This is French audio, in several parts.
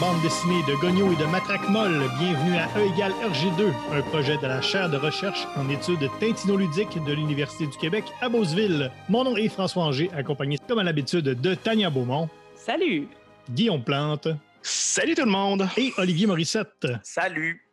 Bande dessinée, de gogno et de matraque molle, bienvenue à E égale RG2, un projet de la chaire de recherche en études tintinoludiques de l'Université du Québec à Beauceville. Mon nom est François Anger, accompagné comme à l'habitude de Tania Beaumont, Salut! Guillaume Plante Salut tout le monde! et Olivier Morissette. Salut!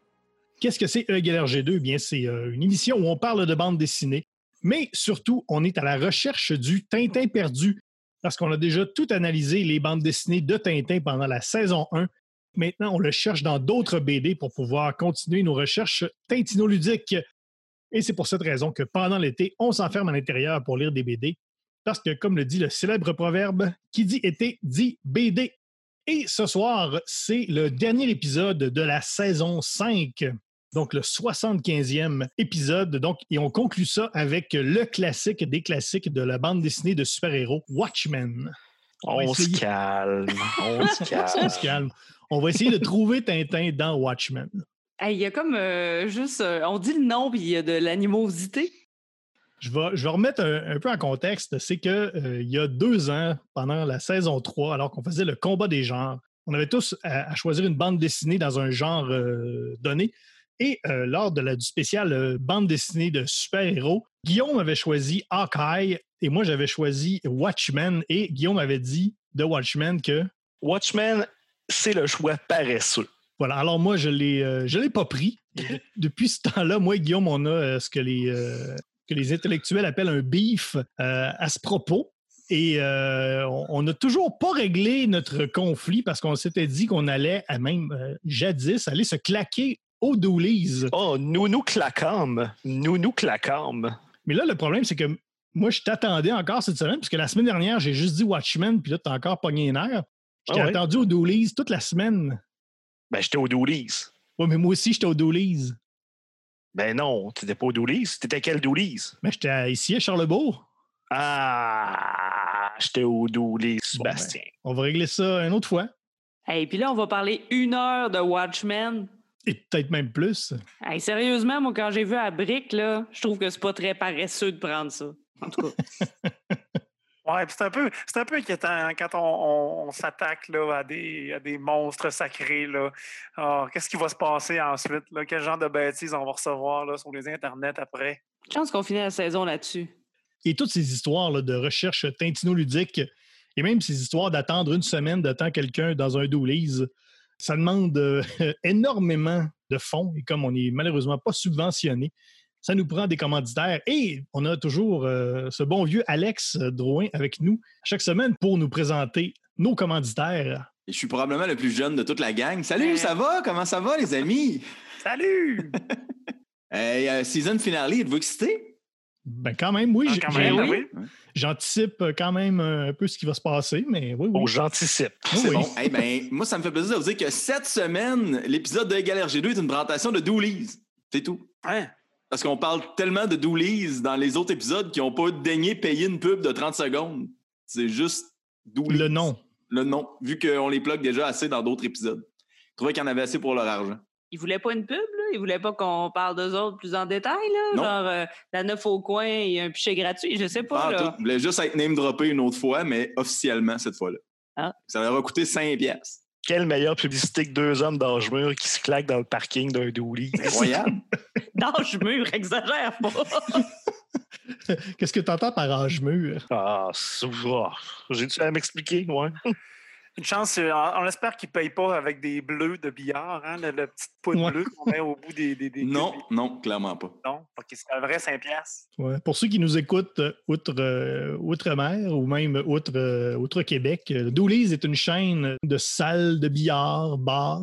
Qu'est-ce que c'est E égale RG2? Bien, c'est euh, une émission où on parle de bande dessinée, mais surtout, on est à la recherche du Tintin perdu, parce qu'on a déjà tout analysé les bandes dessinées de Tintin pendant la saison 1. Maintenant, on le cherche dans d'autres BD pour pouvoir continuer nos recherches tintinoludiques. Et c'est pour cette raison que pendant l'été, on s'enferme à l'intérieur pour lire des BD, parce que, comme le dit le célèbre proverbe, qui dit été dit BD. Et ce soir, c'est le dernier épisode de la saison 5 donc le 75e épisode. Donc, et on conclut ça avec le classique des classiques de la bande dessinée de super-héros, Watchmen. On On se calme. On se On calme. se calme. On va essayer de trouver Tintin dans Watchmen. Hey, Il y a comme euh, juste. euh, on dit le nom, puis il y a de l'animosité. Je vais, je vais remettre un, un peu en contexte. C'est que euh, il y a deux ans, pendant la saison 3, alors qu'on faisait le combat des genres, on avait tous à, à choisir une bande dessinée dans un genre euh, donné. Et euh, lors de la, du spécial euh, bande dessinée de super-héros, Guillaume avait choisi Hawkeye et moi j'avais choisi Watchmen. Et Guillaume avait dit de Watchmen que Watchmen, c'est le choix paresseux. Voilà. Alors moi, je l'ai, euh, je l'ai pas pris. Depuis ce temps-là, moi et Guillaume, on a ce que les, que les intellectuels appellent un beef à ce propos. Et euh, on- on n'a toujours pas réglé notre conflit parce qu'on s'était dit qu'on allait, à même euh, jadis, aller se claquer aux doulise. Oh, nous nous claquâmes. Nous nous claquâmes. Mais là, le problème, c'est que moi, je t'attendais encore cette semaine, parce que la semaine dernière, j'ai juste dit Watchmen, puis là, t'as encore pogné un air. Je t'ai Ah ouais? attendu aux doulise toute la semaine. Ben, j'étais au Doolies. Ouais, mais moi aussi, j'étais aux doulise. Ben non, t'étais pas au Doolies. T'étais quel Doolies? Mais j'étais à- ici à Charlebourg. Ah, j'étais au Doolies, Bon, ben. Sébastien. On va régler ça une autre fois. Hey, puis là, on va parler une heure de Watchmen. Et peut-être même plus. Hey, sérieusement, moi, quand j'ai vu à Brick, là, je trouve que c'est pas très paresseux de prendre ça. En tout cas. Ouais, puis c'est un peu, c'est un peu inquiétant hein, quand on, on- on s'attaque là, à, des, à des monstres sacrés. Là. Ah, qu'est-ce qui va se passer ensuite? Là? Quel genre de bêtises on va recevoir là, sur les internets après? Chance qu'on finit la saison là-dessus. Et toutes ces histoires là, de recherche tintino-ludique, et même ces histoires d'attendre une semaine de temps quelqu'un dans un doulise, ça demande euh, énormément de fonds. Et comme on n'est malheureusement pas subventionné, ça nous prend des commanditaires. Et on a toujours euh, ce bon vieux Alex Drouin avec nous chaque semaine pour nous présenter nos commanditaires. Et je suis probablement le plus jeune de toute la gang. Salut, Ouais. ça va? Comment ça va, les amis? Salut! Hey, euh, season finale, êtes-vous excité? Ben quand même, oui, Ah, oui. j'anticipe quand même un peu ce qui va se passer, mais oui, oui. Oh, j'anticipe. C'est oui. bon. Eh ben, moi, ça me fait plaisir de vous dire que cette semaine, l'épisode de Égal RG2 est une présentation de Doolies. C'est tout. Hein? Parce qu'on parle tellement de Doolies dans les autres épisodes qui n'ont pas daigné payer une pub de 30 secondes. C'est juste Doolies. Le nom. Le nom, vu qu'on les plug déjà assez dans d'autres épisodes. Je trouvais qu'il y en avait assez pour leur argent. Ils voulaient pas une pub? Ils voulaient pas qu'on parle d'eux autres plus en détail, là? Non. Genre, euh, la neuf au coin et un pichet gratuit, je sais pas, là. tout. Je voulais juste être name droppé une autre fois, mais officiellement cette fois-là. Ah. Ça leur a coûté 5 piastres. Quelle meilleure publicité que deux hommes d'âge mûr qui se claquent dans le parking d'un Doolies. Incroyable. D'âge mûr, exagère pas. Qu'est-ce que tu entends par âge mûr? Ah, ça va. J'ai-tu à m'expliquer, ouais? Une chance, on espère qu'ils ne payent pas avec des bleus de billard, hein, le, le petit poudre Ouais. bleu qu'on met au bout des. des, des non, des- non, clairement pas. Non, ok, c'est un vrai 5 piastres. Ouais. Pour ceux qui nous écoutent euh, outre, euh, outre-mer ou même outre, euh, outre-Québec, euh, Doolies est une chaîne de salles de billard, bars,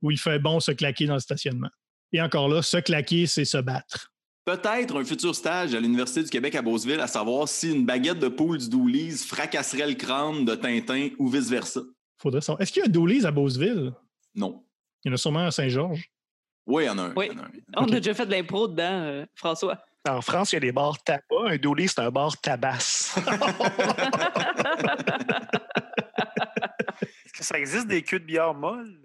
où il fait bon se claquer dans le stationnement. Et encore là, se claquer, c'est se battre. Peut-être un futur stage à l'Université du Québec à Beauceville à savoir si une baguette de poule du Doolies fracasserait le crâne de Tintin ou vice-versa. Faudrait savoir. Est-ce qu'il y a un Doolies à Beauceville? Non. Il y en a sûrement à Saint-Georges. Oui, il y en a un. Oui. il y en a un. On a déjà fait de l'impro dedans, euh, François. En France, il y a des bars tabac. Un douli, c'est un bar tabasse. Est-ce que ça existe des queues de bière molles?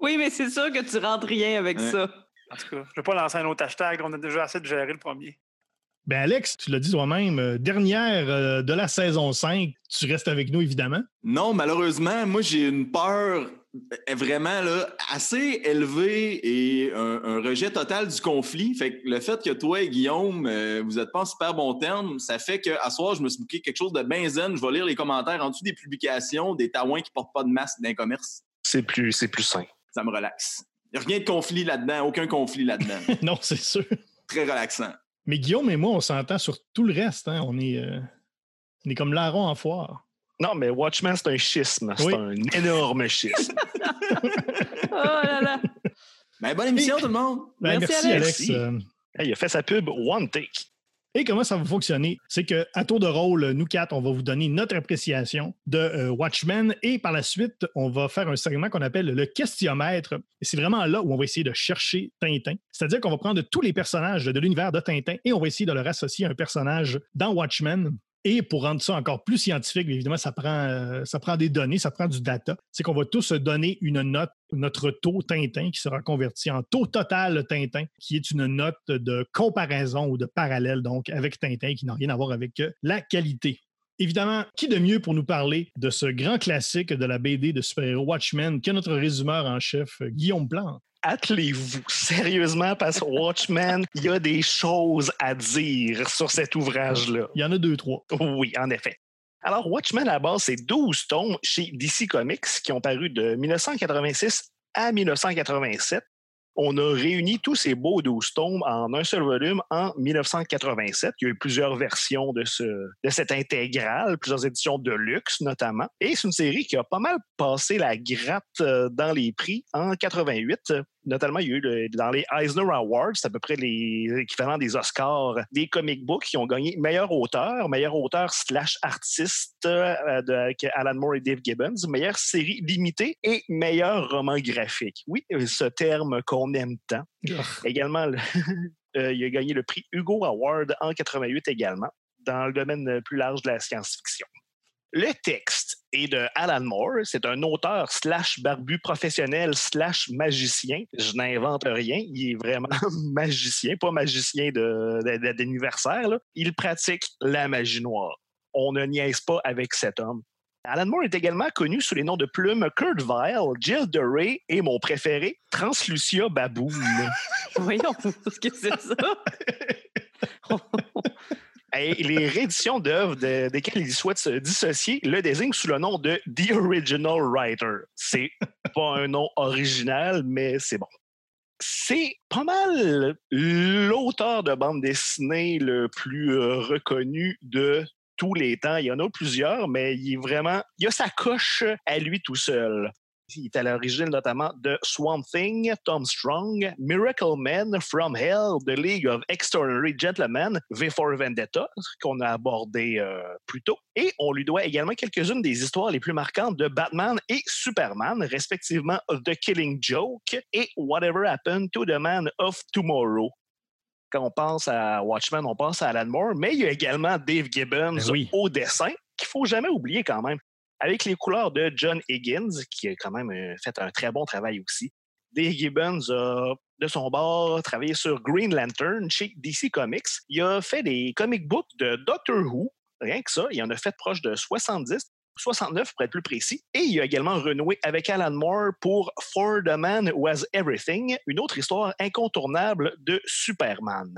Oui, mais c'est sûr que tu rentres rien avec Ouais. ça. En tout cas, je ne vais pas lancer un autre hashtag. On a déjà assez de gérer le premier. Ben Alex, tu l'as dit toi-même, euh, dernière euh, de la saison 5, tu restes avec nous évidemment. Non, malheureusement, moi, j'ai une peur euh, vraiment là, assez élevée et un, un rejet total du conflit. Fait que le fait que toi et Guillaume, euh, vous n'êtes pas en super bon terme, ça fait qu'à soir, je me suis booké quelque chose de bien zen. Je vais lire les commentaires en dessous des publications des taouins qui portent pas de masque d'un commerce. C'est plus, c'est plus sain. Ça me relaxe. Il n'y a rien de conflit là-dedans, aucun conflit là-dedans. non, c'est sûr. Très relaxant. Mais Guillaume et moi, on s'entend sur tout le reste. hein. On, est, euh, on est comme larron en foire. Non, mais Watchmen, c'est un schisme. C'est Oui. un énorme schisme. Oh là là! Ben, bonne émission, tout le monde. Ben, Merci, merci, Alex. Alex. Merci. Euh, Hey, il a fait sa pub One Take. Et comment ça va fonctionner? C'est qu'à tour de rôle, nous quatre, on va vous donner notre appréciation de euh, Watchmen et par la suite, on va faire un segment qu'on appelle le questionnaire. Et c'est vraiment là où on va essayer de chercher Tintin. C'est-à-dire qu'on va prendre tous les personnages de l'univers de Tintin et on va essayer de leur associer un personnage dans Watchmen. Et pour rendre ça encore plus scientifique, évidemment, ça prend, euh, ça prend des données, ça prend du data. C'est qu'on va tous donner une note, notre taux Tintin qui sera converti en taux total Tintin, qui est une note de comparaison ou de parallèle, donc, avec Tintin, qui n'a rien à voir avec euh, la qualité. Évidemment, qui de mieux pour nous parler de ce grand classique de la BD de super-héros Watchmen que notre résumeur en chef, euh, Guillaume Plante? Attelez-vous sérieusement parce que Watchmen, il y a des choses à dire sur cet ouvrage-là. Il y en a deux, trois. Oui, en effet. Alors, Watchmen, à la base, c'est 12 tomes chez DC Comics qui ont paru de 1986 à 1987. On a réuni tous ces beaux 12 tomes en un seul volume en 1987. Il y a eu plusieurs versions de, ce, de cette intégrale, plusieurs éditions de luxe notamment. Et c'est une série qui a pas mal passé la gratte euh, dans les prix en 88. Notamment, il y a eu le- dans les Eisner Awards, c'est à peu près les équivalents des Oscars des comic books qui ont gagné meilleur auteur, meilleur auteur slash artiste euh, de, avec Alan Moore et Dave Gibbons, meilleure série limitée et meilleur roman graphique. Oui, euh, ce terme qu'on aime tant. Également, le- euh, il a gagné le prix Hugo Award en 88 également, dans le domaine plus large de la science-fiction. Le texte est de Alan Moore. C'est un auteur slash barbu professionnel slash magicien. Je n'invente rien. Il est vraiment magicien, pas magicien de- de- de- d'anniversaire. là. Il pratique la magie noire. On ne niaise pas avec cet homme. Alan Moore est également connu sous les noms de plumes Kurt Vile, Jill DeRay et mon préféré, Translucia Baboon. Voyons, ce que c'est ça? Et les rééditions d'œuvres de- desquelles il souhaite se dissocier le désignent sous le nom de The Original Writer. C'est pas un nom original, mais c'est bon. C'est pas mal l'auteur de bande dessinée le plus euh, reconnu de tous les temps. Il y en a plusieurs, mais il est vraiment. Il a sa coche à lui tout seul. Il est à l'origine notamment de Swamp Thing, Tom Strong, Miracle Man, From Hell, The League of Extraordinary Gentlemen, V for Vendetta, qu'on a abordé euh, plus tôt. Et on lui doit également quelques-unes des histoires les plus marquantes de Batman et Superman, respectivement The Killing Joke et Whatever Happened to the Man of Tomorrow. Quand on pense à Watchmen, on pense à Alan Moore, mais il y a également Dave Gibbons Ben oui. au dessin, qu'il faut jamais oublier quand même avec les couleurs de John Higgins, qui a quand même euh, fait un très bon travail aussi. Dave Gibbons a, de son bord, travaillé sur Green Lantern chez DC Comics. Il a fait des comic books de Doctor Who, rien que ça. Il en a fait proche de 70, 69 pour être plus précis. Et il a également renoué avec Alan Moore pour For the Man Who Has Everything, une autre histoire incontournable de Superman.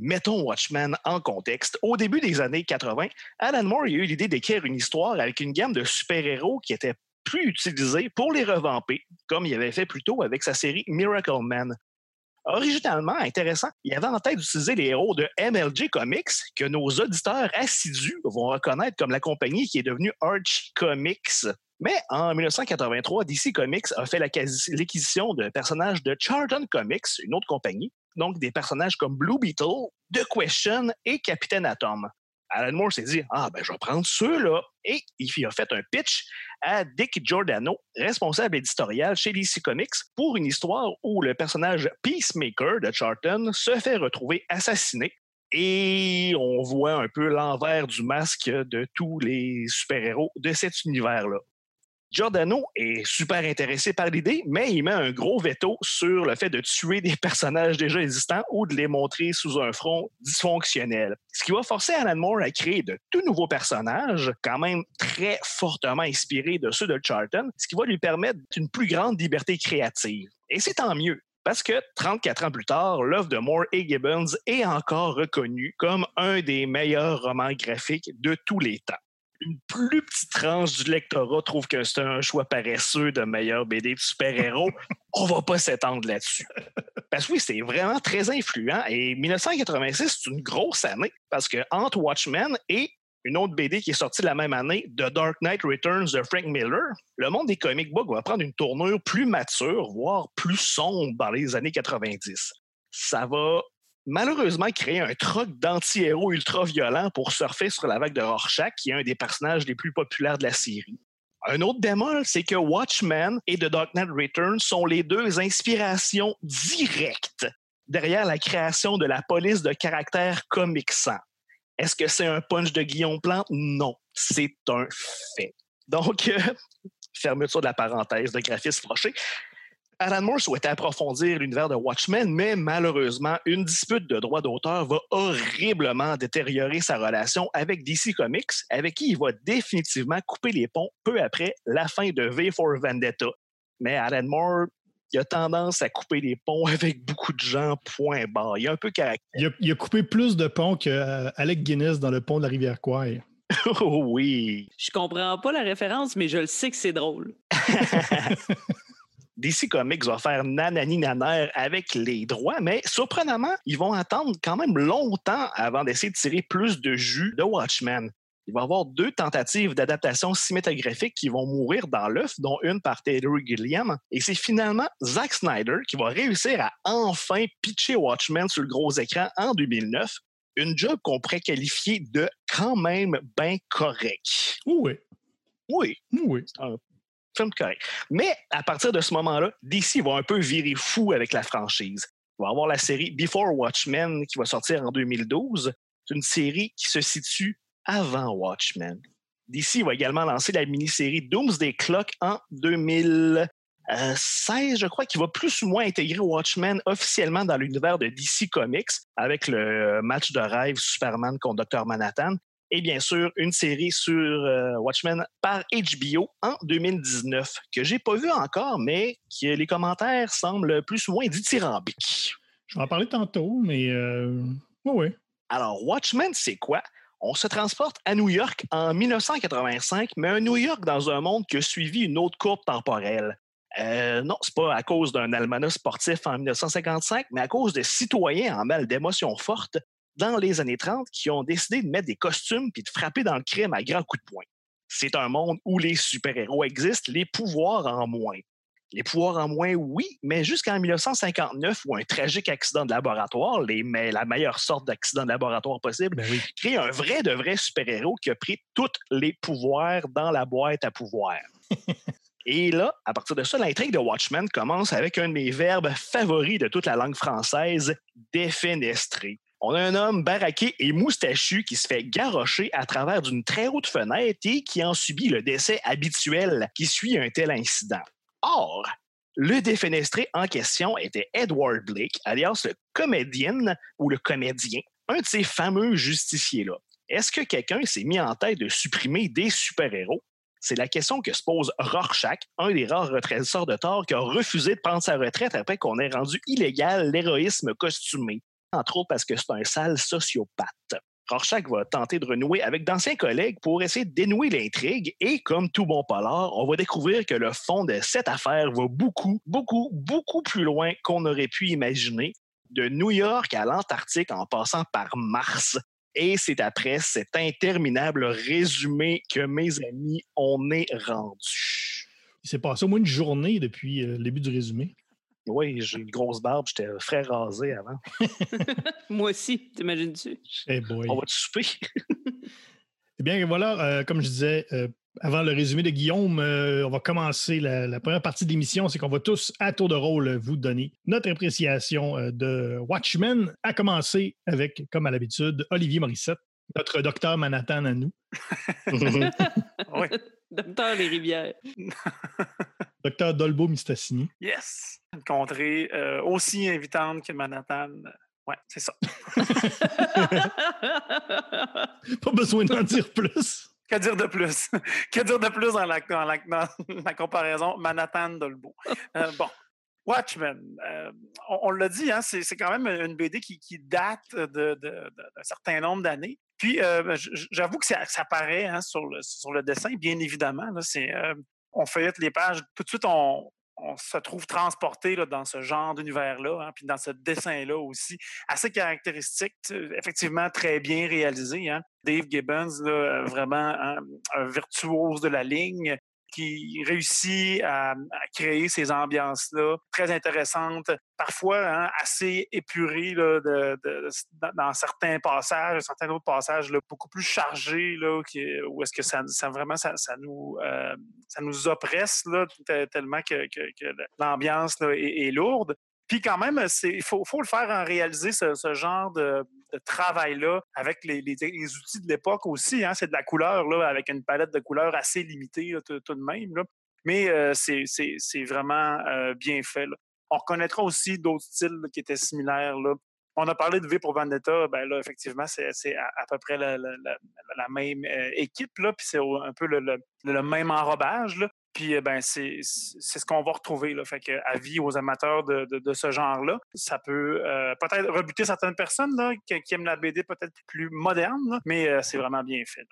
Mettons Watchmen en contexte. Au début des années 80, Alan Moore a eu l'idée d'écrire une histoire avec une gamme de super-héros qui était plus utilisée pour les revamper, comme il avait fait plus tôt avec sa série Miracle Man. Originalement intéressant, il avait en tête d'utiliser les héros de MLG Comics, que nos auditeurs assidus vont reconnaître comme la compagnie qui est devenue Arch Comics. Mais en 1983, DC Comics a fait l'acquisi- l'acquisition de personnages de Charlton Comics, une autre compagnie, donc des personnages comme Blue Beetle, The Question et Capitaine Atom. Alan Moore s'est dit Ah, ben, je vais prendre ceux-là. Et il a fait un pitch à Dick Giordano, responsable éditorial chez DC Comics, pour une histoire où le personnage Peacemaker de Charlton se fait retrouver assassiné. Et on voit un peu l'envers du masque de tous les super-héros de cet univers-là. Giordano est super intéressé par l'idée, mais il met un gros veto sur le fait de tuer des personnages déjà existants ou de les montrer sous un front dysfonctionnel. Ce qui va forcer Alan Moore à créer de tout nouveaux personnages, quand même très fortement inspirés de ceux de Charlton, ce qui va lui permettre une plus grande liberté créative. Et c'est tant mieux. Parce que 34 ans plus tard, l'œuvre de Moore et Gibbons est encore reconnue comme un des meilleurs romans graphiques de tous les temps une plus petite tranche du lectorat trouve que c'est un choix paresseux de meilleur BD de super-héros, on va pas s'étendre là-dessus. Parce que oui, c'est vraiment très influent. Et 1986, c'est une grosse année parce que entre Watchmen et une autre BD qui est sortie la même année, The Dark Knight Returns de Frank Miller, le monde des comic books va prendre une tournure plus mature, voire plus sombre dans les années 90. Ça va malheureusement créé un troc d'anti-héros ultra-violents pour surfer sur la vague de Rorschach, qui est un des personnages les plus populaires de la série. Un autre bémol, c'est que Watchmen et The Dark Knight Returns sont les deux inspirations directes derrière la création de la police de caractère comic sans. Est-ce que c'est un punch de Guillaume Plante? Non, c'est un fait. Donc, euh, fermeture de la parenthèse de graphiste Froché. Alan Moore souhaitait approfondir l'univers de Watchmen, mais malheureusement, une dispute de droits d'auteur va horriblement détériorer sa relation avec DC Comics, avec qui il va définitivement couper les ponts peu après la fin de V for Vendetta. Mais Alan Moore, il a tendance à couper les ponts avec beaucoup de gens, point barre. Il a un peu caractère. Il a, coupé plus de ponts qu'Alec Guinness dans le pont de la rivière Quay. oh oui. Je comprends pas la référence, mais je le sais que c'est drôle. DC Comics va faire nanani naner avec les droits, mais surprenamment, ils vont attendre quand même longtemps avant d'essayer de tirer plus de jus de Watchmen. Il va y avoir deux tentatives d'adaptation cinématographique qui vont mourir dans l'œuf, dont une par Taylor Gilliam. Et c'est finalement Zack Snyder qui va réussir à enfin pitcher Watchmen sur le gros écran en 2009. Une job qu'on pourrait qualifier de quand même bien correct. Oui. Oui. Oui. Mais à partir de ce moment-là, DC va un peu virer fou avec la franchise. Il va avoir la série Before Watchmen qui va sortir en 2012. C'est une série qui se situe avant Watchmen. DC va également lancer la mini-série Doomsday Clock en 2016, je crois, qui va plus ou moins intégrer Watchmen officiellement dans l'univers de DC Comics avec le match de rêve Superman contre Dr. Manhattan et bien sûr une série sur euh, Watchmen par HBO en 2019 que j'ai pas vu encore, mais que les commentaires semblent plus ou moins dithyrambiques. Je vais en parler tantôt, mais euh... oui. Alors, Watchmen, c'est quoi? On se transporte à New York en 1985, mais un New York dans un monde qui a suivi une autre courbe temporelle. Euh, non, c'est pas à cause d'un almanach sportif en 1955, mais à cause de citoyens en mal d'émotions fortes dans les années 30 qui ont décidé de mettre des costumes puis de frapper dans le crime à grands coups de poing. C'est un monde où les super-héros existent, les pouvoirs en moins. Les pouvoirs en moins, oui, mais jusqu'en 1959, où un tragique accident de laboratoire, les, mais la meilleure sorte d'accident de laboratoire possible, ben crée un vrai de vrai super-héros qui a pris tous les pouvoirs dans la boîte à pouvoir. Et là, à partir de ça, l'intrigue de Watchmen commence avec un de mes verbes favoris de toute la langue française, défenestrer. On a un homme baraqué et moustachu qui se fait garrocher à travers d'une très haute fenêtre et qui en subit le décès habituel qui suit un tel incident. Or, le défenestré en question était Edward Blake, alias le comédien ou le comédien, un de ces fameux justiciers-là. Est-ce que quelqu'un s'est mis en tête de supprimer des super-héros? C'est la question que se pose Rorschach, un des rares retraiteurs de tort qui a refusé de prendre sa retraite après qu'on ait rendu illégal l'héroïsme costumé entre autres parce que c'est un sale sociopathe. Rorschach va tenter de renouer avec d'anciens collègues pour essayer de dénouer l'intrigue et, comme tout bon polar, on va découvrir que le fond de cette affaire va beaucoup, beaucoup, beaucoup plus loin qu'on aurait pu imaginer, de New York à l'Antarctique en passant par Mars. Et c'est après cet interminable résumé que mes amis, on est rendu. Il s'est passé au moins une journée depuis euh, le début du résumé. Oui, j'ai une grosse barbe, j'étais frais rasé avant. Moi aussi, t'imagines-tu? Hey boy. On va te souper? Eh bien, voilà, euh, comme je disais, euh, avant le résumé de Guillaume, euh, on va commencer la, la première partie de l'émission. C'est qu'on va tous, à tour de rôle, vous donner notre appréciation euh, de Watchmen, à commencer avec, comme à l'habitude, Olivier Morissette, notre docteur Manhattan à nous. Oui. Docteur Les Rivières. Docteur Dolbo Mistassini. Yes! Une contrée euh, aussi invitante que Manhattan. Ouais, c'est ça. Pas besoin d'en dire plus. Que dire de plus? que dire de plus dans la, dans la, dans la comparaison Manhattan-Dolbo? Euh, bon. Watchmen, euh, on, on l'a dit, hein, c'est quand même une BD qui, qui date de- de- de- d'un certain nombre d'années. Puis, euh, j'avoue que ça, ça paraît hein, sur, le, sur le dessin, bien évidemment. Là, c'est, euh, on feuillette les pages, tout de suite, on, on se trouve transporté là, dans ce genre d'univers-là, hein, puis dans ce dessin-là aussi, assez caractéristique, effectivement très bien réalisé. Hein. Dave Gibbons, vraiment un virtuose de la ligne, qui réussit à, créer ces ambiances-là très intéressantes, parfois hein, assez épurées là, dans- certains passages, certains autres passages là, beaucoup plus chargés, là, où est-ce que ça, vraiment ça, nous, euh, ça nous oppresse là, te- tellement que, l'ambiance est, est lourde. Puis quand même, il faut, faut le faire en réaliser ce genre de, de travail-là avec les, les- outils de l'époque aussi. Hein, c'est de la couleur, là, avec une palette de couleurs assez limitée tout, de même. là. Mais euh, c'est vraiment euh, bien fait. là. On reconnaîtra aussi d'autres styles qui étaient similaires. Là. On a parlé de V pour Vendetta, ben là, effectivement, c'est à, à peu près la, la- même euh, équipe, puis c'est un peu le, le- le même enrobage. Là. Puis euh, ben, c'est ce qu'on va retrouver. Là. Fait que, avis aux amateurs de, ce genre-là, ça peut euh, peut-être rebuter certaines personnes là, qui, aiment la BD peut-être plus moderne, mais euh, c'est vraiment bien fait.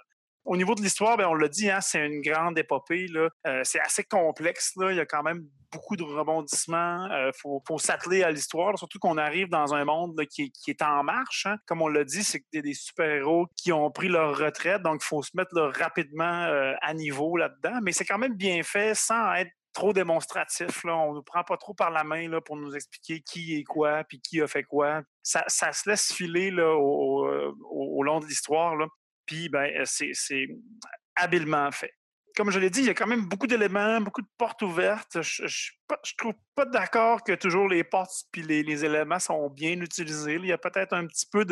Au niveau de l'histoire, ben, on l'a dit, hein, c'est une grande épopée. Euh, c'est assez complexe. Là. Il y a quand même beaucoup de rebondissements. Il faut, faut s'atteler à l'histoire, surtout qu'on arrive dans un monde qui, est- en marche. hein. Comme on l'a dit, c'est des- des super-héros qui ont pris leur retraite, donc il faut se mettre rapidement euh, à niveau là-dedans. Mais c'est quand même bien fait sans être trop démonstratif. Là. On ne nous prend pas trop par la main là, pour nous expliquer qui est quoi, puis qui a fait quoi. Ça, ça se laisse filer là, au, au- au long de l'histoire. Puis ben, euh, c'est habilement fait. Comme je l'ai dit, il y a quand même beaucoup d'éléments, beaucoup de portes ouvertes. Je ne trouve pas d'accord que toujours les portes puis les, les éléments sont bien utilisés. Il y a peut-être un petit peu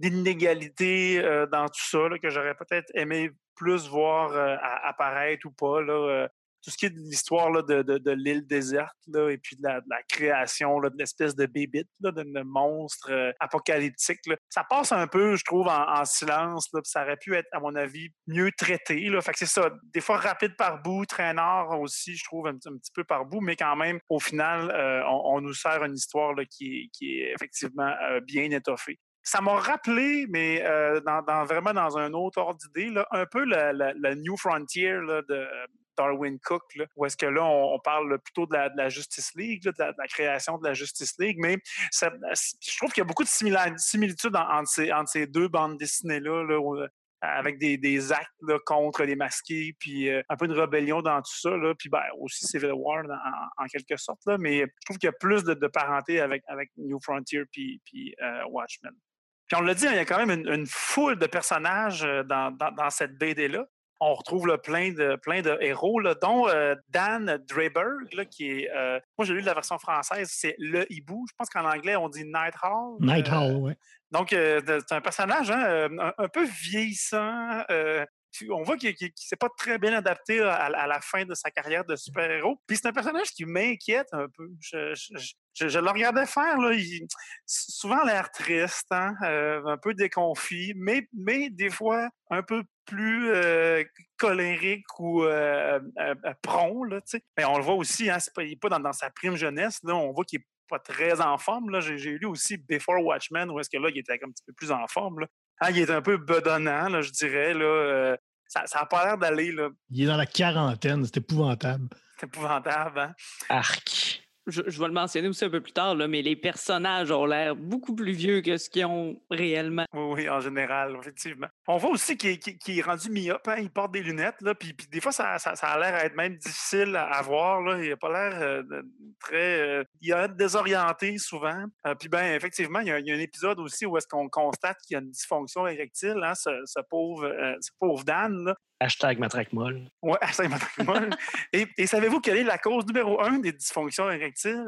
d'inégalité euh, dans tout ça que j'aurais peut-être aimé plus voir euh, apparaître ou pas. Là, tout ce qui est de l'histoire de, de- de l'île déserte là, et puis de la, création là, de l'espèce de bébite, de monstre euh, apocalyptique, là. ça passe un peu, je trouve, en, en silence. Là, puis ça aurait pu être, à mon avis, mieux traité. Là. Fait que c'est ça, des fois rapide par bout, traînard aussi, je trouve, un, petit- un petit peu par bout, mais quand même, au final, euh, on, nous sert une histoire là, qui, est, effectivement euh, bien étoffée ça m'a rappelé, mais dans, vraiment dans un autre ordre d'idée, un peu la New Frontier là, de Darwin Cook, là, où est-ce que là, on, parle plutôt de la, Justice League, de, la, création de la Justice League, mais je trouve qu'il y a beaucoup de similitudes en- entre, ces, deux bandes dessinées-là, euh, avec des, actes contre les masqués, puis euh, un peu de rébellion dans tout ça, puis ben, aussi Civil War en, quelque sorte, là, mais je trouve qu'il y a plus de, parenté avec, New Frontier puis, euh, Watchmen. Puis on l'a dit, hein, il y a quand même une, une foule de personnages dans cette BD-là. On retrouve là, plein, de, plein de héros, là, dont euh, Dan Draberg, là, qui est. euh, moi, j'ai lu la version française, c'est Le Hibou. Je pense qu'en anglais, on dit Night Hall. Night Euh, Hall, oui. donc, euh, c'est un personnage hein, euh, un, un peu vieillissant. On voit qu'il ne s'est pas très bien adapté à, la fin de sa carrière de super-héros. Puis c'est un personnage qui m'inquiète un peu. Je, le regardais faire, là, il- souvent l'air triste, hein, euh, un peu déconfit, mais, des fois un peu plus euh, colérique ou euh, euh, prompt. Là, mais on le voit aussi, hein, il n'est pas dans, sa prime jeunesse. On voit qu'il n'est pas très en forme. là. J'ai lu aussi Before Watchmen, où est-ce que là, il était un petit peu plus en forme. Hein, il est un peu bedonnant, je dirais. Ça n'a pas l'air d'aller. là. Il est dans la quarantaine, c'est épouvantable. C'est épouvantable. Hein? Arc. Je, vais le mentionner aussi un peu plus tard, là, mais les personnages ont l'air beaucoup plus vieux que ce qu'ils ont réellement. Oui, oui, en général, effectivement. On voit aussi qu'il est, rendu myope, hein, il porte des lunettes, là, puis, des fois, ça, a l'air à être même difficile à, voir. Là. Il n'a pas l'air euh, très. euh, il a l'air désorienté souvent. Euh, puis, ben, effectivement, il y, a, il y a un épisode aussi où est-ce qu'on constate qu'il y a une dysfonction érectile, hein, ce, ce pauvre, ce pauvre Dan. Là. Hashtag matraque molle. Ouais, à Saint-Martin. et et savez-vous quelle est la cause numéro un des dysfonctions érectiles?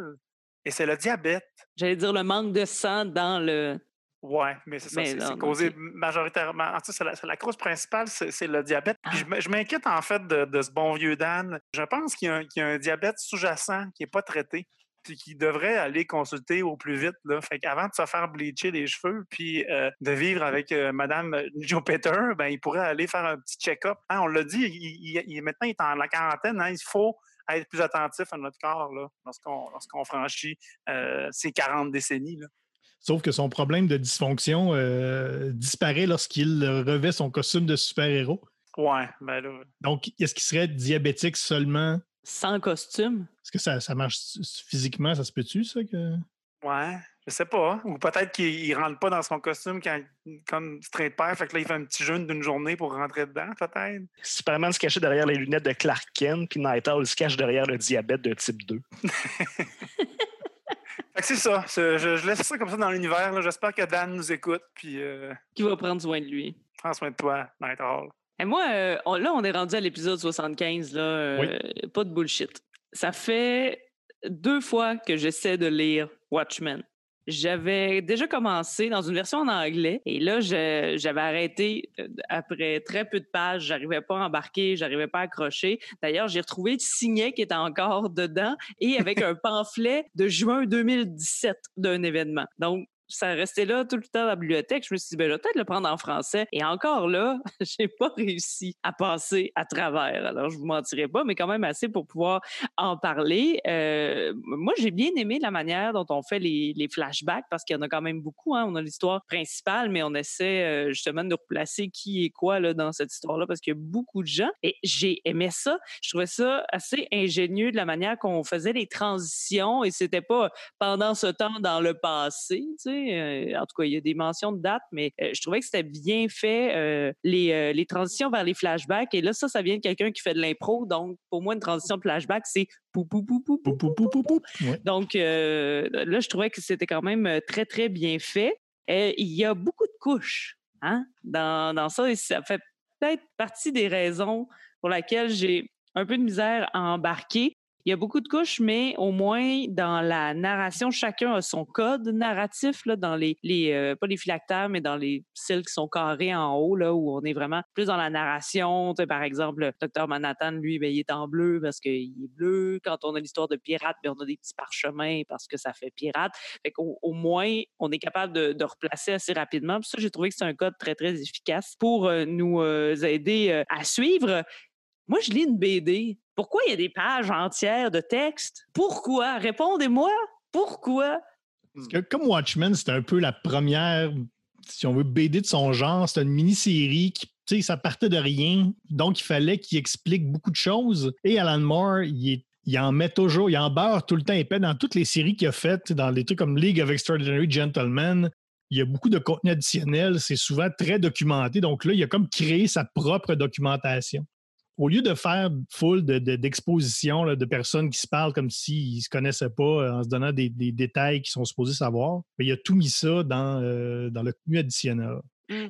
Et c'est le diabète. J'allais dire le manque de sang dans le. Ouais, mais c'est ça, c'est causé majoritairement. En tout cas, c'est la, la cause principale, c'est le diabète. Ah. je m'inquiète en fait de, de ce bon vieux Dan. Je pense qu'il y, a un- qu'il y a un diabète sous-jacent qui n'est pas traité, puis qui devrait aller consulter au plus vite. Là. Fait qu'avant de se faire bleacher les cheveux, puis euh, de vivre avec euh, Madame Joe Peter, ben, il pourrait aller faire un petit check-up. Hein, on l'a dit, il, il- il- maintenant il est en la quarantaine. hein, il faut être plus attentif à notre corps là, lorsqu'on lorsqu'on franchit euh, ces 40 décennies. Là. Sauf que son problème de dysfonction euh, disparaît lorsqu'il revêt son costume de super-héros. Ouais, ben là. Donc, est-ce qu'il serait diabétique seulement? Sans costume. Est-ce que ça, ça marche physiquement? Ça se peut-tu, ça? Que... Ouais, je sais pas. Ou peut-être qu'il il rentre pas dans son costume quand, comme straight pair, fait que là, il fait un petit jeûne d'une journée pour rentrer dedans, peut-être. Superman se cachait derrière les lunettes de Clark Kent, puis Night Owl se cache derrière le diabète de type 2. Fait que c'est ça. Je, je laisse ça comme ça dans l'univers. J'espère que Dan nous écoute, puis euh, Qui va prendre soin de lui. prends soin de toi, Night Hall. Et moi, euh, on- là, on est rendu à l'épisode 75, là, euh, pas de bullshit. Ça fait deux fois que j'essaie de lire Watchmen. J'avais déjà commencé dans une version en anglais et là, j'avais arrêté euh, après très peu de pages. J'arrivais pas à embarquer, j'arrivais pas à accrocher. D'ailleurs, j'ai retrouvé le signet qui était encore dedans et avec un pamphlet de juin 2017 d'un événement. Donc, ça restait là tout le temps dans la bibliothèque. Je me suis dit, ben, je vais peut-être le prendre en français. Et encore là, j'ai pas réussi à passer à travers. Alors, je vous mentirai pas, mais quand même assez pour pouvoir en parler. Euh, moi, j'ai bien aimé la manière dont on fait les, les flashbacks parce qu'il y en a quand même beaucoup. Hein. On a l'histoire principale, mais on essaie euh, justement de replacer qui est quoi là, dans cette histoire-là parce qu'il y a beaucoup de gens. Et j'ai aimé ça. Je trouvais ça assez ingénieux de la manière qu'on faisait les transitions et c'était pas pendant ce temps dans le passé. Tu sais. Euh, en tout cas, il y a des mentions de dates, mais euh, je trouvais que c'était bien fait, euh, les, euh, les transitions vers les flashbacks. Et là, ça, ça vient de quelqu'un qui fait de l'impro. Donc, pour moi, une transition de flashback, c'est pou, pou, pou, pou, pou. Pou, pou, pou, pou, pou. Ouais. Donc, euh, là, je trouvais que c'était quand même euh, très, très bien fait. Euh, il y a beaucoup de couches hein, dans, dans ça et ça fait peut-être partie des raisons pour lesquelles j'ai un peu de misère à embarquer. Il y a beaucoup de couches, mais au moins dans la narration, chacun a son code narratif là, dans les, euh, pas les phylactères, mais dans les cils qui sont carrés en haut, là, où on est vraiment plus dans la narration. Par exemple, le docteur Manhattan, lui, ben, il est en bleu parce qu'il est bleu. Quand on a l'histoire de pirate, ben, on a des petits parchemins parce que ça fait pirate. Fait au moins, on est capable de, replacer assez rapidement. Ça, j'ai trouvé que c'est un code très, très efficace pour euh, nous euh, aider à suivre. Moi, je lis une BD. Pourquoi il y a des pages entières de texte? Pourquoi? Répondez-moi. Pourquoi? Parce que comme Watchmen, c'était un peu la première, si on veut, BD de son genre. C'était une mini-série qui, tu sais, ça partait de rien. Donc, il fallait qu'il explique beaucoup de choses. Et Alan Moore, il, est- il en met toujours, il en beurre tout le temps épais dans toutes les séries qu'il a faites, dans les trucs comme League of Extraordinary Gentlemen. Il y a beaucoup de contenu additionnel. C'est souvent très documenté. Donc là, il a comme créé sa propre documentation au lieu de faire de- d'expositions de, de personnes qui se parlent comme s'ils ne se connaissaient pas euh, en se donnant des, des détails qu'ils sont supposés savoir, ben, il a tout mis ça dans, euh, dans le contenu additionnel.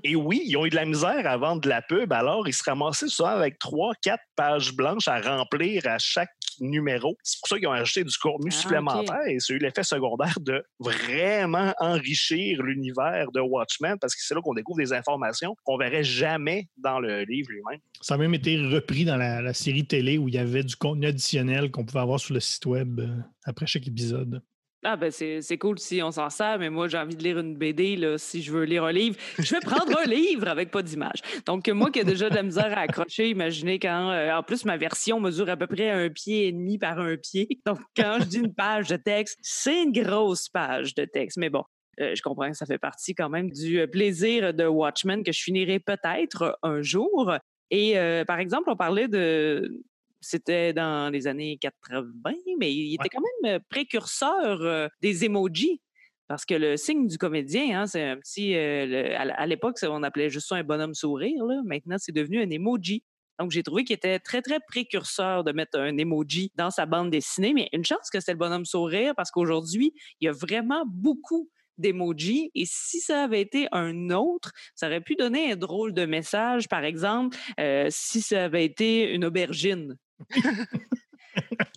Et oui, ils ont eu de la misère à vendre de la pub, alors ils se ramassaient souvent avec trois, quatre pages blanches à remplir à chaque numéro. C'est pour ça qu'ils ont ajouté du contenu Ah, supplémentaire et ça a eu l'effet secondaire de vraiment enrichir l'univers de Watchmen parce que c'est là qu'on découvre des informations qu'on verrait jamais dans le livre lui-même. Ça a même été repris dans la, la série télé où il y avait du contenu additionnel qu'on pouvait avoir sur le site web euh, après chaque épisode. Ah ben c'est cool si on s'en sert, mais moi j'ai envie de lire une BD là, si je veux lire un livre. Je vais prendre un livre avec pas d'image. Donc moi qui ai déjà de la misère à accrocher, imaginez quand euh, en plus ma version mesure à peu près un pied et demi par un pied. Donc quand je dis une page de texte, c'est une grosse page de texte. Mais bon, euh, je comprends que ça fait partie quand même du euh, plaisir de Watchmen que je finirai peut-être un jour. Et par exemple, on parlait de C'était dans les années 80, mais il était quand même précurseur des emojis. Parce que le signe du comédien, hein, c'est un petit. à l'époque, on appelait juste ça un bonhomme sourire. Maintenant, c'est devenu un emoji. Donc, j'ai trouvé qu'il était très, très précurseur de mettre un emoji dans sa bande dessinée. Mais une chance que c'est le bonhomme sourire parce qu'aujourd'hui, il y a vraiment beaucoup d'emojis. Et si ça avait été un autre, ça aurait pu donner un drôle de message. Par exemple, euh, si ça avait été une aubergine.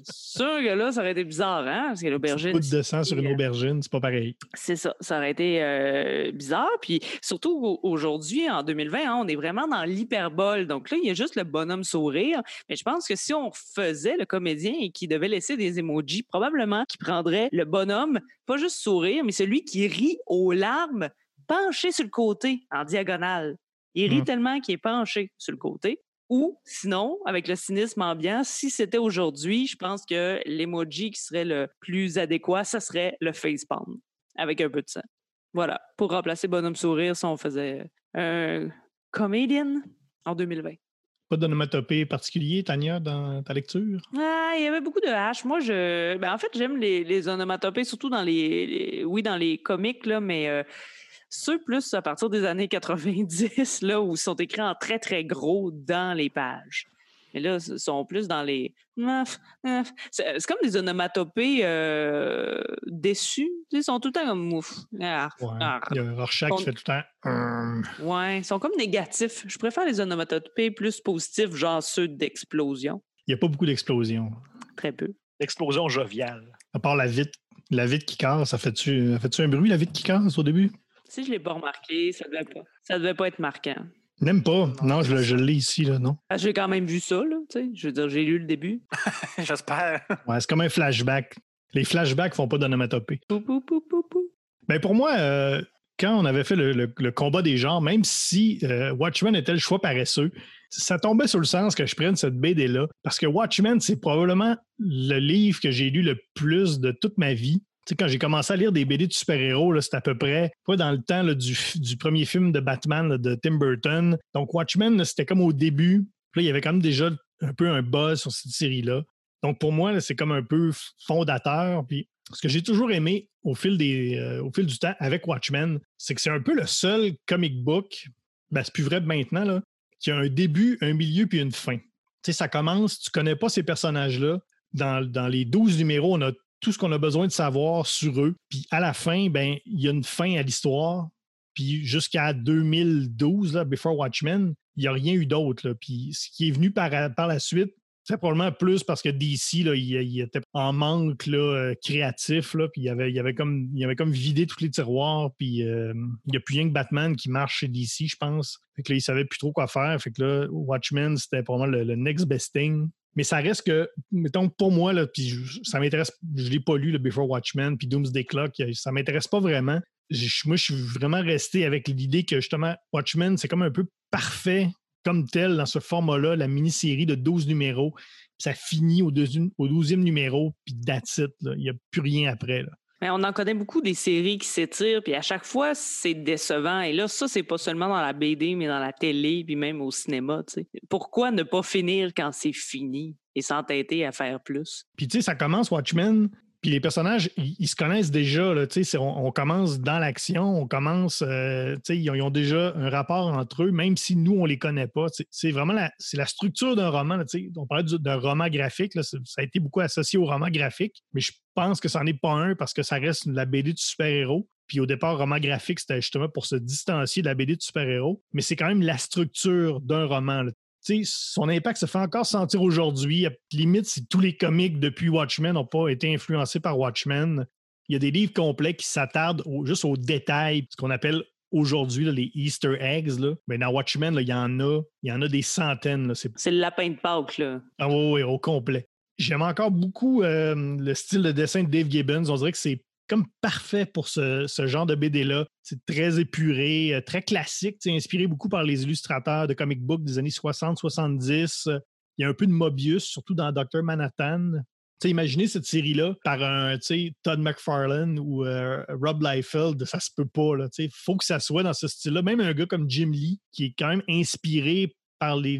Sûr que là, ça aurait été bizarre, hein? Parce que l'aubergine. Une de sang sur une aubergine, c'est pas pareil. C'est ça. Ça aurait été euh, bizarre. Puis surtout aujourd'hui, en 2020, hein, on est vraiment dans l'hyperbole. Donc là, il y a juste le bonhomme sourire. Mais je pense que si on faisait le comédien et qui devait laisser des emojis, probablement qu'il prendrait le bonhomme, pas juste sourire, mais celui qui rit aux larmes penché sur le côté, en diagonale. Il rit mmh. tellement qu'il est penché sur le côté. Ou sinon, avec le cynisme ambiant, si c'était aujourd'hui, je pense que l'emoji qui serait le plus adéquat, ça serait le facepalm avec un peu de sang. Voilà, pour remplacer Bonhomme Sourire, si on faisait un comédien en 2020. Pas d'onomatopée particulier, Tania, dans ta lecture? Ah, il y avait beaucoup de H. Moi, je. Ben, en fait, j'aime les, les, onomatopées, surtout dans les, Oui, dans les comics, là, mais. Euh, ceux plus à partir des années 90, là, où ils sont écrits en très, très gros dans les pages. Mais là, ils sont plus dans les. C'est comme des onomatopées euh, déçus. Ils sont tout le temps comme mouf. Ah, ah. Il y a un Rorschach qui fait tout le temps. Hum. Ouais, ils sont comme négatifs. Je préfère les onomatopées plus positifs, genre ceux d'explosion. Il n'y a pas beaucoup d'explosions. Très peu. Explosion joviale. À part la vitre, la vitre qui casse, ça fait-tu fait un bruit, la vitre qui casse au début? Si je ne l'ai pas remarqué, ça ne devait, pas, ça devait pas être marquant. N'aime pas. Non, je, je l'ai ici, là, non? Ah, j'ai quand même vu ça, là, tu sais. Je veux dire, j'ai lu le début. J'espère. Ouais, c'est comme un flashback. Les flashbacks font pas d'onomatopée. Ben pour moi, euh, quand on avait fait le, combat des genres, même si euh, Watchmen était le choix paresseux, ça tombait sur le sens que je prenne cette BD-là. Parce que Watchmen, c'est probablement le livre que j'ai lu le plus de toute ma vie quand j'ai commencé à lire des BD de super-héros, c'était à peu près dans le temps du, premier film de Batman de Tim Burton. Donc Watchmen, c'était comme au début. Là, il y avait quand même déjà un peu un buzz sur cette série-là. Donc pour moi, c'est comme un peu fondateur. Puis ce que j'ai toujours aimé au fil, des, euh, au fil du temps avec Watchmen, c'est que c'est un peu le seul comic book, ben, c'est plus vrai maintenant, là, qui a un début, un milieu puis une fin. Tu sais, ça commence, tu connais pas ces personnages-là. Dans, dans, les 12 numéros, on a tout ce qu'on a besoin de savoir sur eux. Puis à la fin, ben, il y a une fin à l'histoire. Puis jusqu'à 2012, là, Before Watchmen, il n'y a rien eu d'autre. Puis ce qui est venu par, par la suite, c'est probablement plus parce que DC, il, était en manque là, euh, créatif, là, puis il avait, avait comme, avait comme vidé tous les tiroirs, puis euh, il n'y a plus rien que Batman qui marche chez DC, je pense. Fait que là, il savait plus trop quoi faire. Fait que là, Watchmen, c'était probablement le, le next best thing. Mais ça reste que, mettons, pour moi, là, puis ça m'intéresse, je ne l'ai pas lu, le Before Watchmen, puis Doomsday Clock, ça m'intéresse pas vraiment. moi, je suis vraiment resté avec l'idée que, justement, Watchmen, c'est comme un peu parfait comme tel dans ce format-là, la mini-série de 12 numéros. Ça finit au, au 12e numéro, puis that's it. Il n'y a plus rien après. Mais on en connaît beaucoup des séries qui s'étirent, puis à chaque fois, c'est décevant. Et là, ça, c'est pas seulement dans la BD, mais dans la télé, puis même au cinéma. Pourquoi ne pas finir quand c'est fini et s'entêter à faire plus? Puis tu sais, ça commence Watchmen, puis les personnages, ils, se connaissent déjà. Là, on, on commence dans l'action, on commence, euh, ils, ont, ils, ont, déjà un rapport entre eux, même si nous, on ne les connaît pas. C'est vraiment la, structure d'un roman. On parlait d'un roman graphique, ça a été beaucoup associé au roman graphique, mais je pense que ça n'en est pas un parce que ça reste la BD de super-héros. Puis au départ, roman graphique, c'était justement pour se distancier de la BD de super-héros. Mais c'est quand même la structure d'un roman son impact se fait encore sentir aujourd'hui. Limite, si tous les comics depuis Watchmen n'ont pas été influencés par Watchmen, il y a des livres complets qui s'attardent juste aux détails, ce qu'on appelle aujourd'hui les Easter eggs. Là. Mais dans Watchmen, il y en a, il y en a des centaines. C'est le lapin de Pâques. Là. Ah oui, au complet. J'aime encore beaucoup euh, le style de dessin de Dave Gibbons. On dirait que c'est comme parfait pour ce, genre de BD-là. C'est très épuré, euh, très classique, inspiré beaucoup par les illustrateurs de comic book des années 60-70. Il y a un peu de Mobius, surtout dans Dr. Manhattan. imaginez cette série-là par un Todd McFarlane ou euh, Rob Liefeld, ça se peut pas. Il faut que ça soit dans ce style-là. Même un gars comme Jim Lee, qui est quand même inspiré par les,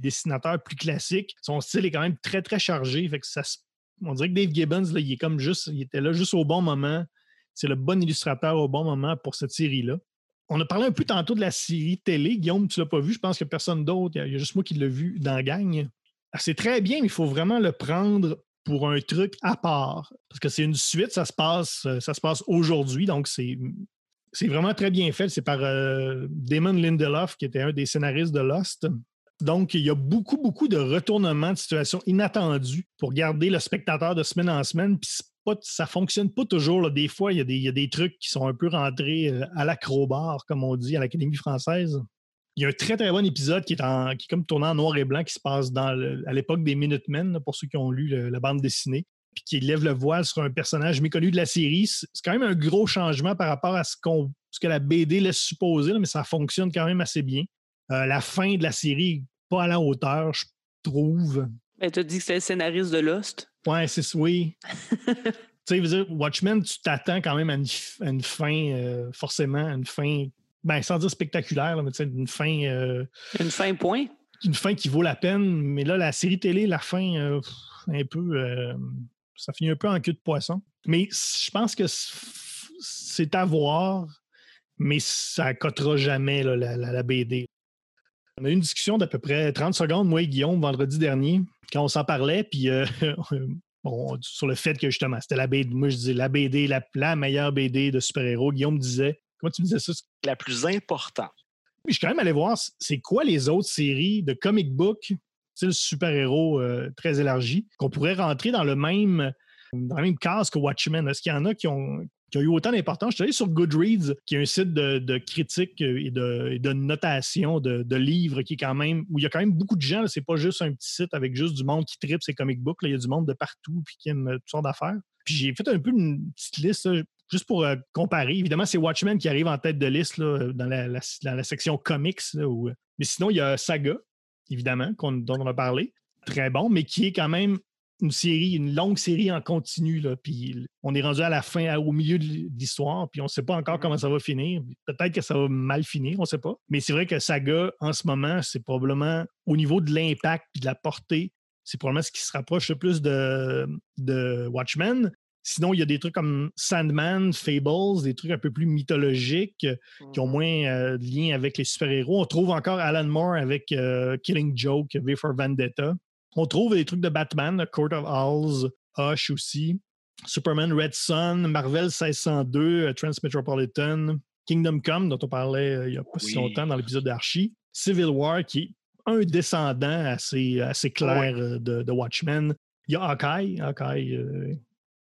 dessinateurs plus classiques. Son style est quand même très, très chargé. Fait que ça, on dirait que Dave Gibbons, là, il est comme juste, il était là juste au bon moment. C'est le bon illustrateur au bon moment pour cette série-là. On a parlé un peu tantôt de la série télé. Guillaume, tu ne l'as pas vu. Je pense a personne d'autre. Il y a juste moi qui l'ai vu dans Gang. Ah, c'est très bien, mais il faut vraiment le prendre pour un truc à part. Parce que c'est une suite, ça se passe, euh, aujourd'hui, donc c'est. C'est vraiment très bien fait. C'est par euh, Damon Lindelof, qui était un des scénaristes de Lost. Donc, il y a beaucoup, beaucoup de retournements de situations inattendues pour garder le spectateur de semaine en semaine. Puis ça ne fonctionne pas toujours. Des fois, il y, a des, trucs qui sont un peu rentrés euh, à l'acrobar, comme on dit à l'Académie française. Il y a un très, très bon épisode qui est, en, qui comme tourné en noir et blanc, qui se passe à l'époque des Minutemen, pour ceux qui ont lu la bande dessinée, puis qui lève le voile sur un personnage méconnu de la série. C'est quand même un gros changement par rapport à ce, ce que la BD laisse supposer, mais ça fonctionne quand même assez bien. Euh, la fin de la série, pas à la hauteur, je trouve. Ben, tu as dit que c'est le scénariste de Lost. Ouais, c'est oui. tu sais, Watchmen, tu t'attends quand même à une, fin, euh, forcément, une fin ben, sans dire spectaculaire, mais une fin. Euh, une fin point? Une fin qui vaut la peine. Mais là, la série télé, la fin, euh, un peu. Ça finit un peu en queue de poisson. Mais je pense que c'est à voir, mais ça cotera jamais la, BD. On a eu une discussion d'à peu près 30 secondes, moi et Guillaume, vendredi dernier, quand on s'en parlait, puis bon, sur le fait que justement, c'était la BD. Moi, je disais la BD, la, la meilleure BD de super-héros. Guillaume disait Comment tu me disais ça? La plus importante. je suis quand même allé voir, c'est quoi les autres séries de comic book, le super-héros euh, très élargi, qu'on pourrait rentrer dans le même, dans la même case que Watchmen? Est-ce qu'il y en a qui ont, eu autant d'importance. Je suis allé sur Goodreads, qui est un site de, critique et de, notation de, livres qui est quand même, où il y a quand même beaucoup de gens. C'est pas juste un petit site avec juste du monde qui tripe ces comic books. Il y a du monde de partout puis qui aime toutes sortes d'affaires. Puis j'ai fait un peu une petite liste juste pour euh, comparer, évidemment, c'est Watchmen qui arrive en tête de liste dans, la, section comics. mais sinon, il y a Saga, évidemment, dont on a parlé. Très bon, mais qui est quand même une série, une longue série en continu. puis on est rendu à la fin, au milieu de l'histoire, puis on ne sait pas encore comment ça va finir. Peut-être que ça va mal finir, on ne sait pas. Mais c'est vrai que Saga, en ce moment, c'est probablement au niveau de l'impact et de la portée, c'est probablement ce qui se rapproche le plus de, de Watchmen. Sinon, il y a des trucs comme Sandman, Fables, des trucs un peu plus mythologiques euh, qui ont mmh. moins euh, de lien avec les super-héros. On trouve encore Alan Moore avec euh, Killing Joke, V for Vendetta. On trouve des trucs de Batman, Court of Owls, Hush aussi. Superman Red Sun, Marvel 1602, Transmetropolitan, Kingdom Come, dont on parlait il n'y a pas si longtemps dans l'épisode d'Archie, Civil War, qui est un descendant assez, assez clair de, de, Watchmen. Il y a Hawkeye, Hawkeye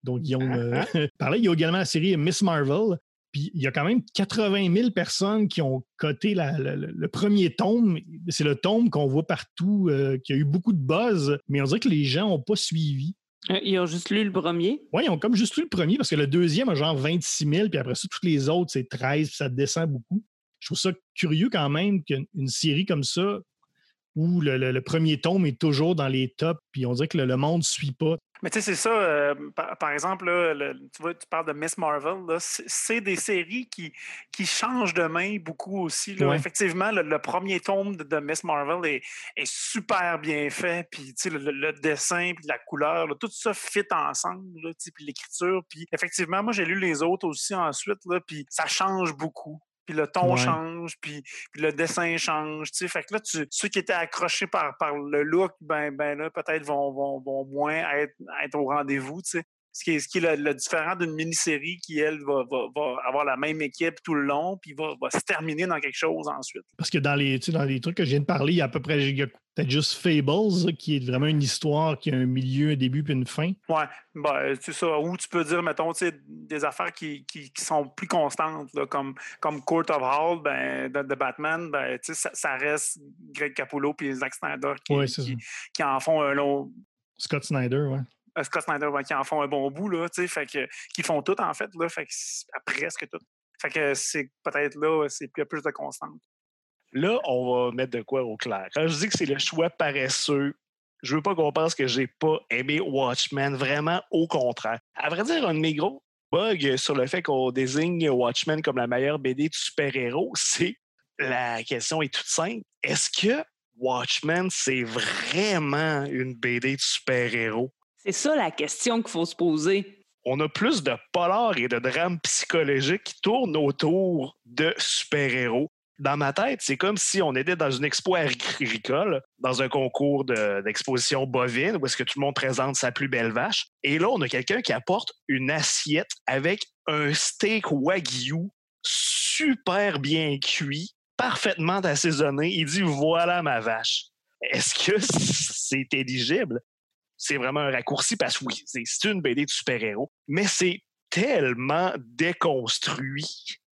donc, Guillaume euh, parlait. Il y a également la série Miss Marvel. Puis il y a quand même 80 000 personnes qui ont coté le premier tome. C'est le tome qu'on voit partout, euh, qui a eu beaucoup de buzz, mais on dirait que les gens n'ont pas suivi. Euh, ils ont juste lu le premier? Oui, ils ont comme juste lu le premier parce que le deuxième a genre 26 000, puis après ça, toutes les autres, c'est 13, puis ça descend beaucoup. Je trouve ça curieux quand même qu'une série comme ça, où le, premier tome est toujours dans les tops, puis on dirait que le, monde ne suit pas. Mais tu sais, c'est ça, euh, par, exemple, tu, vois, tu parles de Miss Marvel, c'est des séries qui, qui changent de main beaucoup aussi. Effectivement, le, premier tome de, Miss Marvel est, super bien fait, puis le, le, dessin, puis la couleur, tout ça fit ensemble, puis l'écriture. Puis effectivement, moi, j'ai lu les autres aussi ensuite, puis ça change beaucoup puis le ton change, puis, le dessin change, tu sais. Fait que là, ceux qui étaient accrochés par, par le look, ben, ben là, peut-être vont, vont, vont, moins être, être au rendez-vous, tu sais. Ce qui est, ce qui est le, différent d'une mini-série qui, elle, va, va, va, avoir la même équipe tout le long, puis va, va, se terminer dans quelque chose ensuite. Parce que dans les, dans les trucs que je viens de parler, il y a à peu près peut-être juste Fables, qui est vraiment une histoire qui a un milieu, un début puis une fin. Ouais, ben, c'est ça. Ou tu peux dire, mettons, des affaires qui, qui, qui, sont plus constantes, là, comme, comme Court of Hall ben, de, de, Batman, ben, ça, ça reste Greg Capullo puis Zack Snyder qui, qui, en font un long. Scott Snyder, ouais. Euh, Scott Snyder qui en font un bon bout, là, fait que, qui font tout, en fait, là, fait que, presque tout. Fait que c'est peut-être là, c'est plus, plus de constante. Là, on va mettre de quoi au clair. Quand je dis que c'est le choix paresseux, je veux pas qu'on pense que j'ai pas aimé Watchmen, vraiment au contraire. À vrai dire, un de mes gros bugs sur le fait qu'on désigne Watchmen comme la meilleure BD de super-héros, c'est la question est toute simple. Est-ce que Watchmen, c'est vraiment une BD de super-héros? C'est ça la question qu'il faut se poser. On a plus de polar et de drames psychologiques qui tournent autour de super-héros. Dans ma tête, c'est comme si on était dans une expo agricole, dans un concours d'exposition bovine, où est-ce que tout le monde présente sa plus belle vache. Et là, on a quelqu'un qui apporte une assiette avec un steak wagyu super bien cuit, parfaitement assaisonné. Il dit voilà ma vache. Est-ce que c'est éligible? C'est vraiment un raccourci parce que oui, c'est une BD de super-héros, mais c'est tellement déconstruit.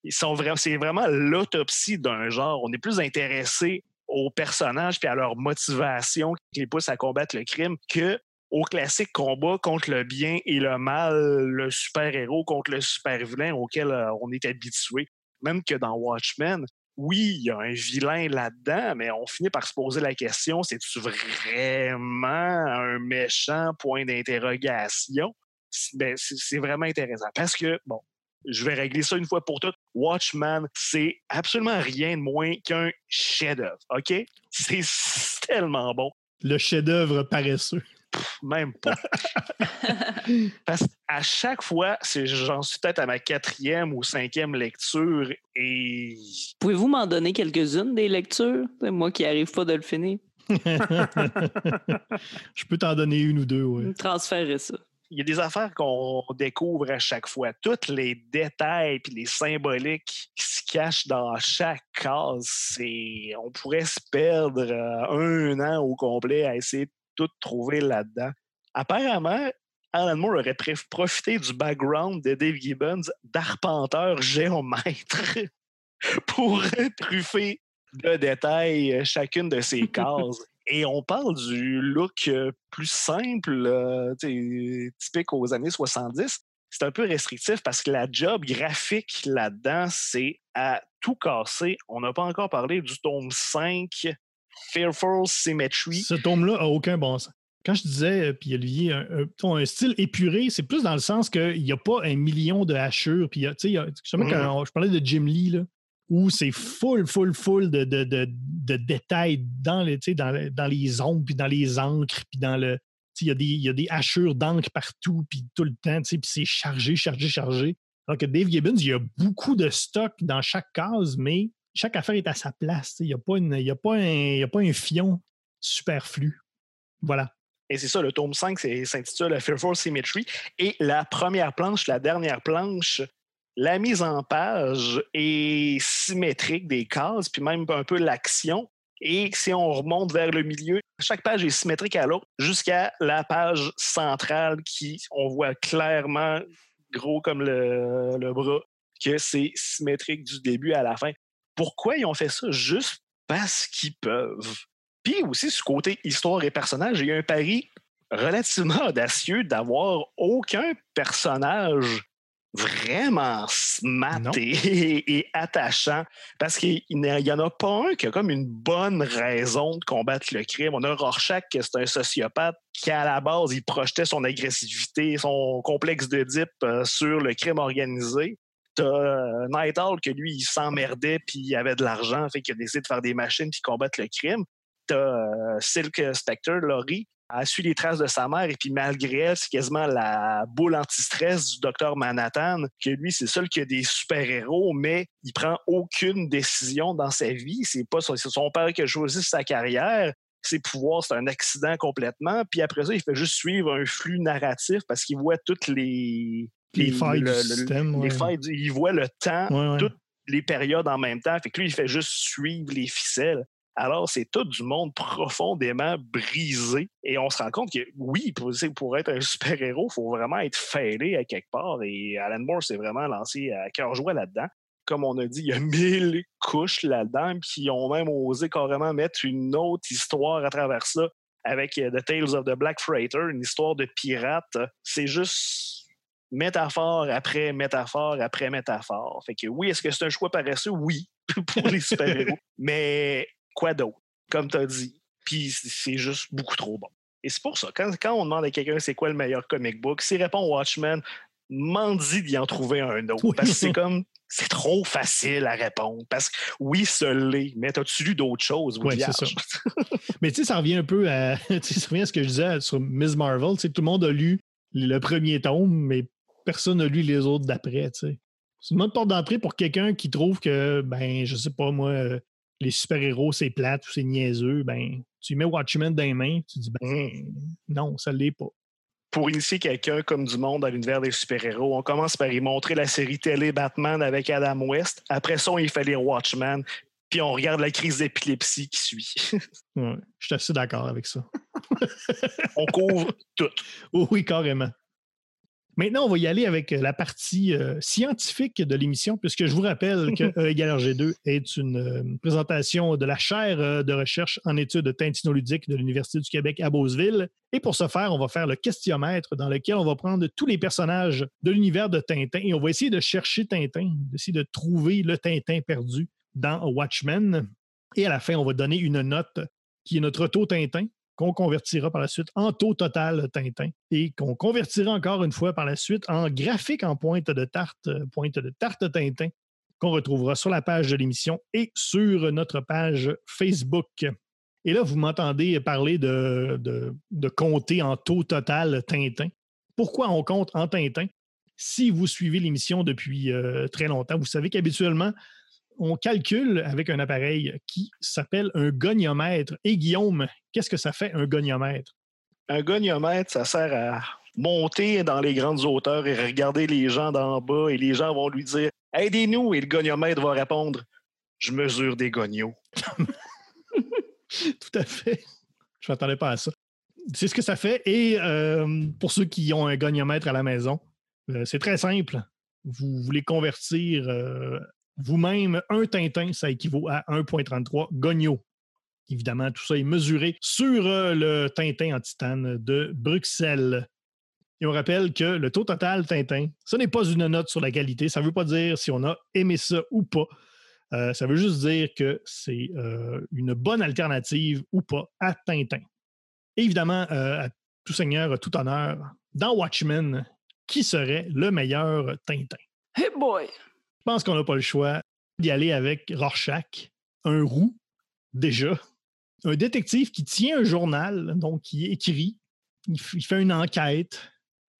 Ils sont c'est vraiment l'autopsie d'un genre. On est plus intéressé aux personnages et à leur motivation qui les pousse à combattre le crime que au classique combat contre le bien et le mal, le super-héros contre le super-vilain auquel euh, on est habitué. Même que dans Watchmen, oui, il y a un vilain là-dedans, mais on finit par se poser la question, c'est-tu vraiment un méchant? Point d'interrogation? Ben, c'est vraiment intéressant parce que, bon, je vais régler ça une fois pour toutes. Watchman, c'est absolument rien de moins qu'un chef-d'œuvre, OK? C'est tellement bon. Le chef-d'œuvre paresseux même pas. Parce qu'à chaque fois, j'en suis peut-être à ma quatrième ou cinquième lecture et. Pouvez-vous m'en donner quelques-unes des lectures? Moi qui n'arrive pas de le finir. Je peux t'en donner une ou deux, oui. Transférer ça. Il y a des affaires qu'on découvre à chaque fois. Tous les détails et les symboliques qui se cachent dans chaque case, c'est on pourrait se perdre euh, un an au complet à essayer de tout trouver là-dedans. Apparemment, Alan Moore aurait profité du background de Dave Gibbons d'arpenteur géomètre pour truffer de détails euh, chacune de ses cases. Et on parle du look euh, plus simple, euh, typique aux années 70. C'est un peu restrictif parce que la job graphique là-dedans, c'est à tout casser. On n'a pas encore parlé du tome 5 Fearful Symmetry. Ce tome-là a aucun bon sens. Quand je disais, euh, puis Olivier, un, un, style épuré, c'est plus dans le sens qu'il n'y a pas un million de hachures. Puis, tu sais, justement, quand mm. je parlais de Jim Lee, là, où c'est full, full, full de, de, de, détails dans, les, dans, dans les ombres, puis dans les encres, puis dans le. Il y, a des, y a des hachures d'encre partout, puis tout le temps, puis c'est chargé, chargé, chargé. Alors que Dave Gibbons, il y a beaucoup de stock dans chaque case, mais chaque affaire est à sa place. Il n'y a, pas a, un, fion superflu. Voilà. Et c'est ça, le tome 5 s'intitule Fearful Symmetry. Et la première planche, la dernière planche, la mise en page est symétrique des cases, puis même un peu l'action. Et si on remonte vers le milieu, chaque page est symétrique à l'autre jusqu'à la page centrale qui, on voit clairement, gros comme le bras, que c'est symétrique du début à la fin. Pourquoi ils ont fait ça? Juste parce qu'ils peuvent. Puis aussi, ce côté histoire et personnage, il y a un pari relativement audacieux d'avoir aucun personnage vraiment smart et, attachant parce qu'il n'y en a pas un qui a comme une bonne raison de combattre le crime. On a Rorschach, c'est un sociopathe qui, à la base, il projetait son agressivité, son complexe de dip euh, sur le crime organisé. T'as euh, Night Owl que lui, il s'emmerdait puis il avait de l'argent, fait qu'il a décidé de faire des machines puis combattre le crime. T'as euh, Silk Spectre, Laurie, a su les traces de sa mère et puis malgré elle, c'est quasiment la boule anti-stress du docteur Manhattan, que lui, c'est seul qui a des super-héros, mais il prend aucune décision dans sa vie. C'est pas son, son père qui a choisi sa carrière. Ses pouvoirs, c'est un accident complètement. Puis après ça, il fait juste suivre un flux narratif parce qu'il voit toutes les, les failles du système. Les failles, il voit le temps, toutes les périodes en même temps. Fait que lui, il fait juste suivre les ficelles. Alors, c'est tout du monde profondément brisé. Et on se rend compte que, oui, pour, pour être un super-héros, il faut vraiment être fêlé à quelque part. Et Alan Moore s'est vraiment lancé à cœur joie là-dedans. Comme on a dit, il y a mille couches là-dedans, puis ils ont même osé carrément mettre une autre histoire à travers ça avec euh, The Tales of the Black Freighter, une histoire de pirate. C'est juste métaphore après métaphore après métaphore. Fait que oui, est-ce que c'est un choix paresseux? Oui, pour les super-héros. Mais quoi d'autre? Comme tu as dit. Puis c'est juste beaucoup trop bon. Et c'est pour ça, quand, quand on demande à quelqu'un c'est quoi le meilleur comic book, s'il répond Watchmen, m'en dit d'y en trouver un autre. Parce que c'est comme c'est trop facile à répondre. Parce que oui, ce l'est, mais as-tu lu d'autres choses? Oui, c'est ça. mais tu sais, ça revient un peu à, ça revient à ce que je disais sur Ms. Marvel. tout le monde a lu le premier tome, mais personne n'a lu les autres d'après. C'est une bonne porte d'entrée pour quelqu'un qui trouve que, ben, je sais pas, moi, euh, les super-héros, c'est plate ou c'est niaiseux. Ben, tu mets Watchmen dans les mains, tu dis, ben, non, ça l'est pas pour initier quelqu'un comme du monde dans l'univers des super-héros, on commence par y montrer la série télé Batman avec Adam West. Après ça, il fait les Watchmen. Puis on regarde la crise d'épilepsie qui suit. je suis assez d'accord avec ça. on couvre tout. oui, carrément. Maintenant, on va y aller avec la partie euh, scientifique de l'émission, puisque je vous rappelle que E égale RG2 est une euh, présentation de la chaire euh, de recherche en études tintinoludiques de l'Université du Québec à Beauceville. Et pour ce faire, on va faire le questionnaire dans lequel on va prendre tous les personnages de l'univers de Tintin et on va essayer de chercher Tintin, d'essayer de trouver le Tintin perdu dans Watchmen. Et à la fin, on va donner une note qui est notre taux Tintin qu'on convertira par la suite en taux total Tintin et qu'on convertira encore une fois par la suite en graphique en pointe de tarte, pointe de tarte Tintin qu'on retrouvera sur la page de l'émission et sur notre page Facebook. Et là, vous m'entendez parler de, de, compter en taux total Tintin. Pourquoi on compte en Tintin? Si vous suivez l'émission depuis euh, très longtemps, vous savez qu'habituellement, on calcule avec un appareil qui s'appelle un goniomètre. Et Guillaume, qu'est-ce que ça fait un goniomètre? Un goniomètre, ça sert à monter dans les grandes hauteurs et regarder les gens d'en bas et les gens vont lui dire Aidez-nous et le goniomètre va répondre Je mesure des gonios. Tout à fait. Je ne m'attendais pas à ça. C'est ce que ça fait. Et euh, pour ceux qui ont un goniomètre à la maison, euh, c'est très simple. Vous voulez convertir euh, vous-même, un Tintin, ça équivaut à 1,33 Gogno. Évidemment, tout ça est mesuré sur euh, le Tintin en titane de Bruxelles. Et on rappelle que le taux total Tintin, ce n'est pas une note sur la qualité. Ça ne veut pas dire si on a aimé ça ou pas. Euh, ça veut juste dire que c'est euh, une bonne alternative ou pas à Tintin. évidemment, à tout seigneur, tout honneur, dans Watchmen, qui serait le meilleur Tintin? Hey boy! Je pense qu'on n'a pas le choix d'y aller avec Rorschach, un roux, déjà. Un détective qui tient un journal, donc qui écrit, il, fait une enquête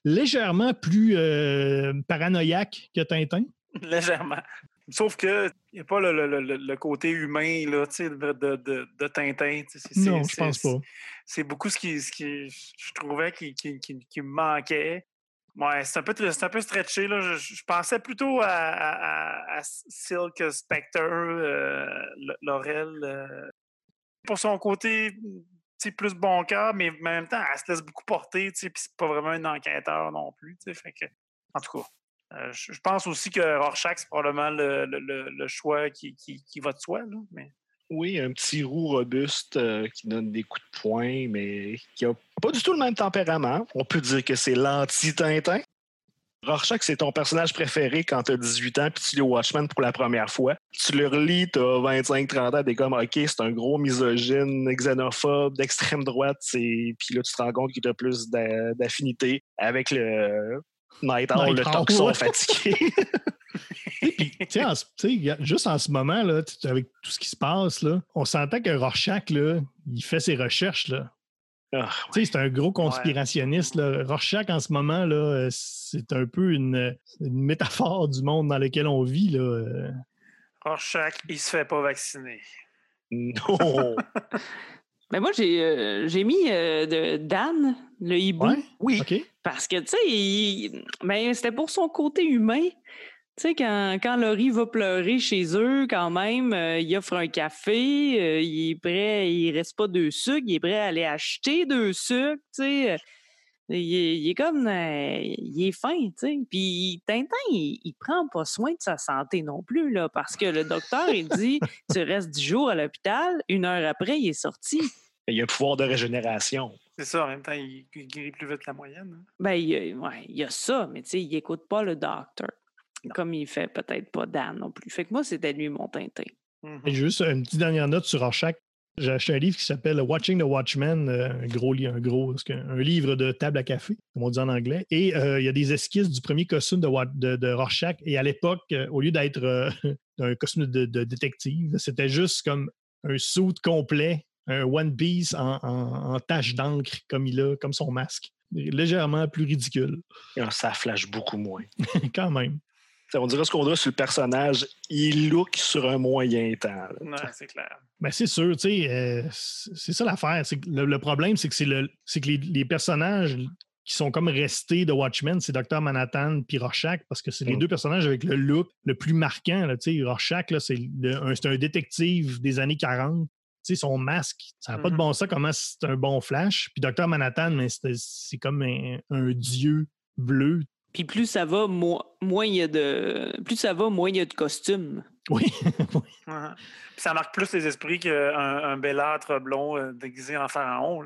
légèrement plus euh, paranoïaque que Tintin. Légèrement. Sauf qu'il n'y a pas le, côté humain là, de, de, de, Tintin. non, je pense pas. C'est beaucoup ce qui, ce qui je trouvais qui, qui, qui me manquait. Ouais, c'est un peu, un peu stretché. Là. Je, pensais plutôt à, Silk Spectre, euh, Laurel. Euh, pour son côté plus bon cœur, mais en même temps, elle se laisse beaucoup porter, puis c'est pas vraiment un enquêteur non plus. En tout cas, euh, je, pense aussi que Rorschach, c'est probablement le, choix qui, qui, va de soi. Mais... Oui, un petit roux robuste euh, qui donne des coups de poing, mais qui n'a pas du tout le même tempérament. On peut dire que c'est l'anti-Tintin. Rorschach, c'est ton personnage préféré quand tu as 18 ans puis tu lis Watchmen pour la première fois. Tu le relis, tu as 25-30 ans, t'es comme OK, c'est un gros misogyne, xénophobe, d'extrême droite. Puis là, tu te rends compte qu'il a plus d'affinité avec le Night Owl, le toxon fatigué. juste en ce moment, là, avec tout ce qui se passe, là, on s'entend que Rorschach, là, il fait ses recherches. Là. Ah, c'est un gros conspirationniste. Là. Rorschach, en ce moment, là, c'est un peu une, métaphore du monde dans lequel on vit. Là. Rorschach, il se fait pas vacciner. Non! Mais moi, j'ai euh, mis euh, de Dan, le hibou. Oui. Parce que, tu sais, ben, c'était pour son côté humain. Tu sais, quand, quand Laurie va pleurer chez eux, quand même, euh, il offre un café, euh, il est prêt, il reste pas deux sucres, il est prêt à aller acheter deux sucres, tu sais. Euh, il, est comme, il est fin, tu sais. Puis Tintin, il, il, prend pas soin de sa santé non plus, là, parce que le docteur, il dit, tu restes dix jours à l'hôpital, une heure après, il est sorti. Il y a un pouvoir de régénération. C'est ça, en même temps, il, guérit plus vite que la moyenne. Hein. Ben, il, ouais, il y a ça, mais tu sais, il écoute pas le docteur. Comme il fait peut-être pas Dan non plus. Fait que moi, c'était lui mon Tintin. Mmh juste une petite dernière note sur Rorschach. J'ai acheté un livre qui s'appelle Watching the Watchmen, euh, un gros, un gros, un livre de table à café, comme on dit en anglais. Et euh, il y a des esquisses du premier costume de, de, Rorschach. Et à l'époque, euh, au lieu d'être un costume de, détective, c'était juste comme un suit complet, un One Piece en, en, tache d'encre, comme il a, comme son masque. Légèrement plus ridicule. Ah, ça flash beaucoup moins. Quand même on dirait ce qu'on dirait sur le personnage, il look sur un moyen temps. c'est clair. Ben, c'est sûr, tu sais, euh, c'est ça l'affaire. Le, problème, c'est que, c'est le, que les, personnages qui sont comme restés de Watchmen, c'est Dr. Manhattan puis Rorschach, parce que c'est les mm. deux personnages avec le look le plus marquant. Là, Rorschach, c'est un, un, détective des années 40. son masque, ça n'a pas de mm-hmm. bon sens comment c'est un bon flash. Puis Dr. Manhattan, c'est comme un, dieu bleu puis plus ça va, moins il y a de. Plus ça va, moins il y a de costumes. Oui. ça marque plus les esprits qu'un un belâtre blond euh, déguisé en pharaon.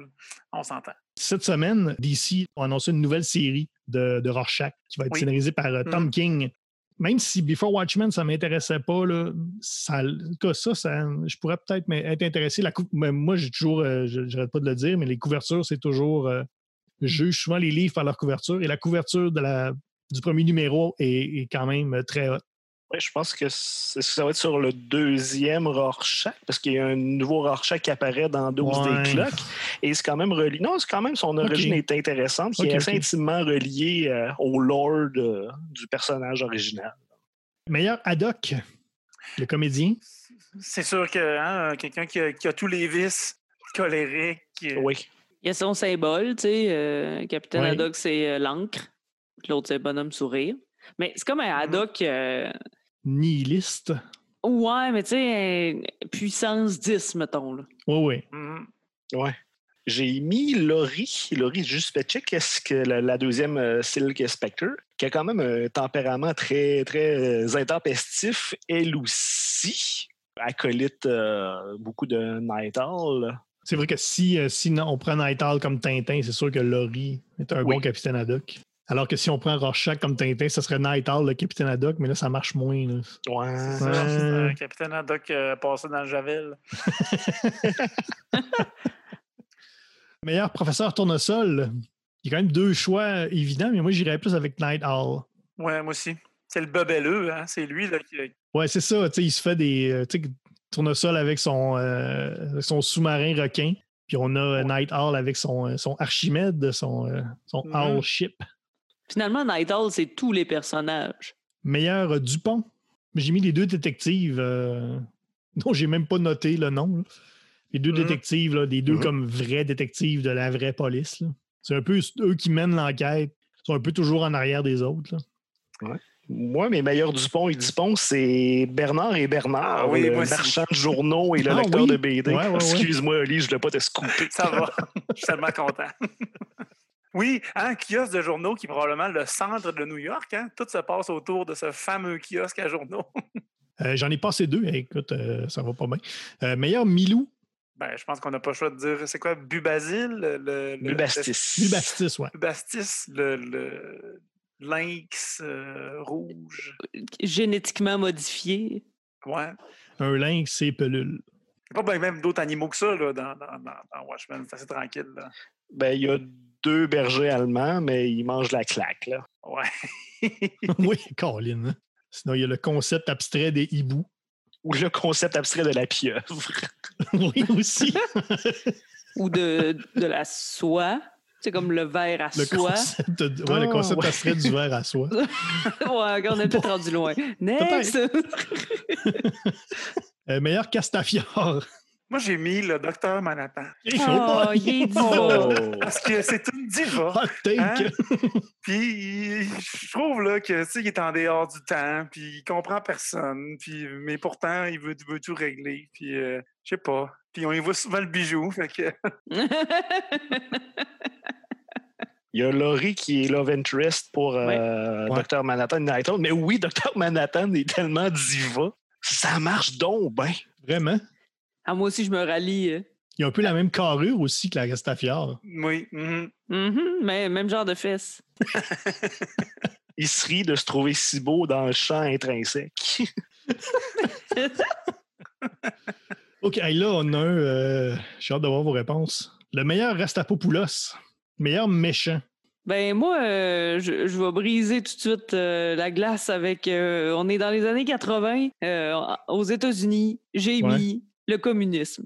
On s'entend. Cette semaine, DC a annoncé une nouvelle série de, de Rorschach qui va être scénarisée par euh, Tom mm. King. Même si Before Watchmen, ça ne m'intéressait pas, là, ça, ça, ça, je pourrais peut-être être intéressé. La moi, j'ai toujours, euh, je n'arrête pas de le dire, mais les couvertures, c'est toujours juge souvent les livres par leur couverture et la couverture de la, du premier numéro est, quand même très haute. Oui, je pense que ça va être sur le deuxième Rorschach, parce qu'il y a un nouveau Rorschach qui apparaît dans 12 des cloques. Et c'est quand même relié. Non, c'est quand même son origine est intéressante, qui est intimement relié euh, au lore du personnage original. Meilleur Haddock, le comédien? C'est sûr que hein, quelqu'un qui, a tous les vices colériques. Oui. Il y a son symbole, tu sais. Euh, Capitaine Haddock, c'est euh, l'encre. L'autre, c'est bonhomme sourire. Mais c'est comme un mm-hmm. Haddock. Euh, Nihiliste. Ouais, mais tu sais, puissance 10, mettons. Là. Oui, oui. Mm-hmm. Ouais. J'ai mis Laurie, Laurie juste ce que la, la deuxième Silk Spectre, qui a quand même un tempérament très, très intempestif, elle aussi. Acolyte beaucoup de Night Owl. C'est vrai que si, euh, on prend Nighthawk comme Tintin, c'est sûr que Laurie est un bon capitaine Haddock. Alors que si on prend Rorschach comme Tintin, ce serait Nighthawk, le capitaine Haddock, mais là, ça marche moins. Là. Ouais. C'est capitaine Haddock euh, passé dans le Javel. Meilleur professeur tournesol. Il y a quand même deux choix évidents, mais moi, j'irais plus avec Night Owl. Ouais, moi aussi. C'est le bobelleux, hein? C'est lui là, qui. Ouais, c'est ça. Il se fait des. Euh, tournesol avec son, euh, son sous-marin requin. Puis on a Night Owl avec son, euh, son Archimède, son, euh, son mm-hmm. Owl Ship. Finalement, Night Owl, c'est tous les personnages. Meilleur Dupont. J'ai mis les deux détectives dont j'ai même pas noté le nom. Les deux mm-hmm. détectives, là, des deux mm-hmm. comme vrais détectives de la vraie police. C'est un peu eux qui mènent l'enquête. Ils sont un peu toujours en arrière des autres. Là. Moi, mes meilleurs Dupont et Dupont, c'est Bernard et Bernard, ah oui, le marchand de journaux et le ah lecteur de BD. Excuse-moi, Oli, je ne voulais pas te scooper. Ça va, je suis tellement content. oui, un kiosque de journaux qui est probablement le centre de New York. Hein? Tout se passe autour de ce fameux kiosque à journaux. Euh, j'en ai passé deux. Écoute, euh, ça va pas bien. Euh, meilleur Milou? Ben, je pense qu'on n'a pas le choix de dire. C'est quoi, Bubazil? Le, Bubastis. Bubastis, oui. Bubastis, le lynx euh, rouge. Génétiquement modifié. Ouais. Un lynx, c'est pelule. Il n'y a pas même d'autres animaux que ça là, dans, dans, dans, Watchmen. C'est assez tranquille. Là. Ben, il y a deux bergers allemands, mais ils mangent la claque. Là. Ouais. oui, Colin. Hein. Sinon, il y a le concept abstrait des hiboux. Ou le concept abstrait de la pieuvre. oui, aussi. Ou de, de la soie. C'est comme le verre à le soie. Concept ouais, le concept oh, ouais. du verre à soie. ouais, on est peut-être rendu loin. Next! euh, meilleur Castafiore. Moi, j'ai mis le docteur Manhattan. Oh, il est diva. Parce que c'est une diva. Hot take. Hein? Puis, je trouve là, que, il est en dehors du temps, puis il comprend personne, puis, mais pourtant, il veut, veut tout régler. Puis, euh, je sais pas. Puis, on y voit souvent le bijou. Fait que... Il y a Laurie qui est love interest pour euh, Dr. Manhattan United. Mais oui, Dr. Manhattan est tellement diva. Ça marche donc bien. Vraiment? Ah, moi aussi, je me rallie. Hein. Il a un peu la même carrure aussi que la Gastafiore. Oui. Mm mais même genre de fesses. Il se rit de se trouver si beau dans le champ intrinsèque. OK, là, on a un. euh, J'ai hâte de voir vos réponses. Le meilleur Rastapopoulos. Meilleur méchant. Ben moi, euh, je, je vais briser tout de suite euh, la glace avec. euh, on est dans les années 80 euh, aux États-Unis. J'ai Ouais. mis le communisme.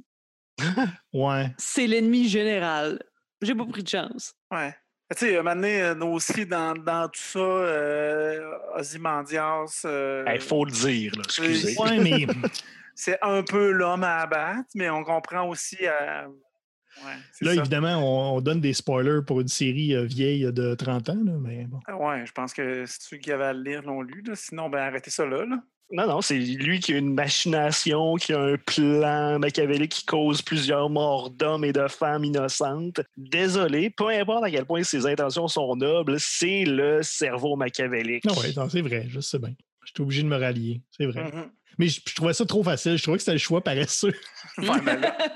Ouais. C'est l'ennemi général. J'ai pas pris de chance. Ouais. Tu sais, maintenant, nous aussi, dans, dans tout ça, euh, Ozymandias, euh, Il faut le dire, là, excusez. Oui. Ouais, mais c'est un peu l'homme à abattre, mais on comprend aussi. euh, ouais, c'est là, ça. évidemment, on, on donne des spoilers pour une série euh, vieille de 30 ans, là, mais bon. Ah Ouais, je pense que c'est ceux qui avaient à le lire l'ont lu. là. Sinon, ben arrêtez ça là. là. Non, non, c'est lui qui a une machination, qui a un plan machiavélique qui cause plusieurs morts d'hommes et de femmes innocentes. Désolé, peu importe à quel point ses intentions sont nobles, c'est le cerveau machiavélique. Non, ouais, non, c'est vrai, je sais bien. J'étais obligé de me rallier, c'est vrai. Mhm. Mais je, je trouvais ça trop facile. Je trouvais que c'était le choix paresseux. Ouais, ben là,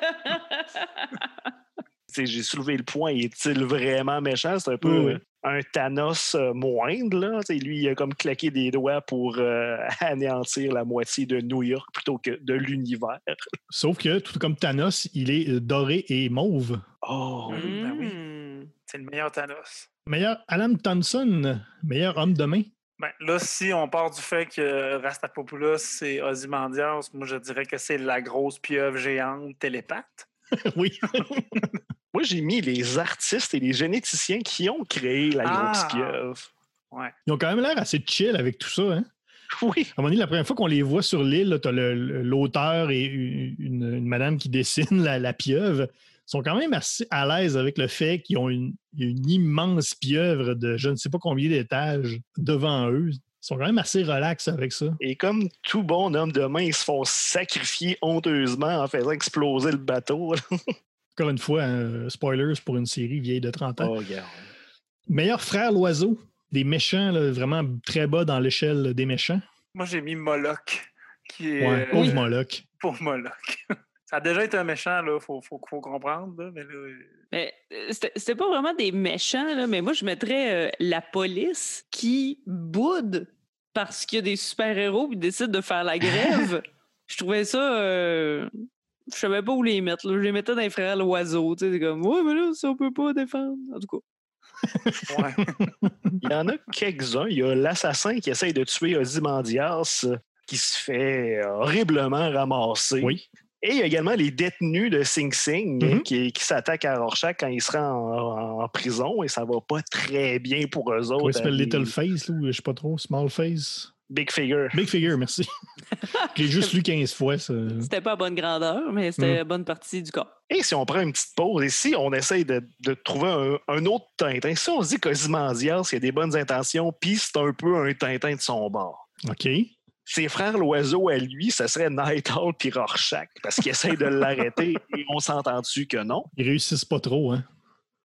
J'ai soulevé le point, est-il vraiment méchant? C'est un peu Oui, un Thanos euh, moindre. Là. Lui, il a comme claqué des doigts pour euh, anéantir la moitié de New York plutôt que de l'univers. Sauf que, tout comme Thanos, il est euh, doré et mauve. Oh! Ben oui. Mm. c'est le meilleur Thanos. Meilleur Alan Thompson, meilleur homme de main. Ben, là, si on part du fait que Rastapopoulos, c'est Ozymandias, moi, je dirais que c'est la grosse pieuvre géante télépathe. oui. Moi, j'ai mis les artistes et les généticiens qui ont créé la grosse Ah! pieuvre. Ils ont quand même l'air assez chill avec tout ça. Hein? Oui. À un moment donné, la première fois qu'on les voit sur l'île, tu as l'auteur et une, une madame qui dessine la, la pieuvre. Ils sont quand même assez à l'aise avec le fait qu'ils ont une, une immense pieuvre de je ne sais pas combien d'étages devant eux. Ils sont quand même assez relax avec ça. Et comme tout bon homme de main, ils se font sacrifier honteusement en faisant exploser le bateau. Encore une fois, hein, spoilers pour une série vieille de 30 ans. Oh, regarde. Meilleur frère l'oiseau, des méchants, là, vraiment très bas dans l'échelle des méchants. Moi, j'ai mis Moloch, qui est Ouais, euh, pauvre Moloch. pour Moloch. Ça a déjà été un méchant, là, faut, faut, faut comprendre. Là, mais là, euh, Mais euh, c'était pas vraiment des méchants, là, mais moi, je mettrais euh, la police qui boude parce qu'il y a des super-héros qui décident de faire la grève. je trouvais ça. euh, je savais pas où les mettre. là. Je les mettais dans les frères l'oiseau. Tu sais, c'est comme, ouais, mais là, ça, on peut pas défendre. En tout cas. ouais. Il y en a quelques-uns. Il y a l'assassin qui essaye de tuer Ozymandias qui se fait horriblement ramasser. Oui. Et il y a également les détenus de Sing Sing hein, Mhm. qui, qui s'attaquent à Rorschach quand il sera en, en prison et ça va pas très bien pour eux autres. Comment il s'appelle? euh, Little Face, là, ou je sais pas trop, Small Face? Big Figure. Big Figure, merci. J'ai juste lu 15 fois. Ça. C'était pas à bonne grandeur, mais c'était à bonne partie du corps. Et si on prend une petite pause et si on essaye de, de trouver un, un autre Tintin, si on se dit qu'Ozymandias, il a des bonnes intentions, puis c'est un peu un Tintin de son bord. OK. Ses frères l'oiseau à lui, ce serait Night Owl puis Rorschach, parce qu'ils essayent de l'arrêter et on s'entend-tu que non? Ils réussissent pas trop, hein?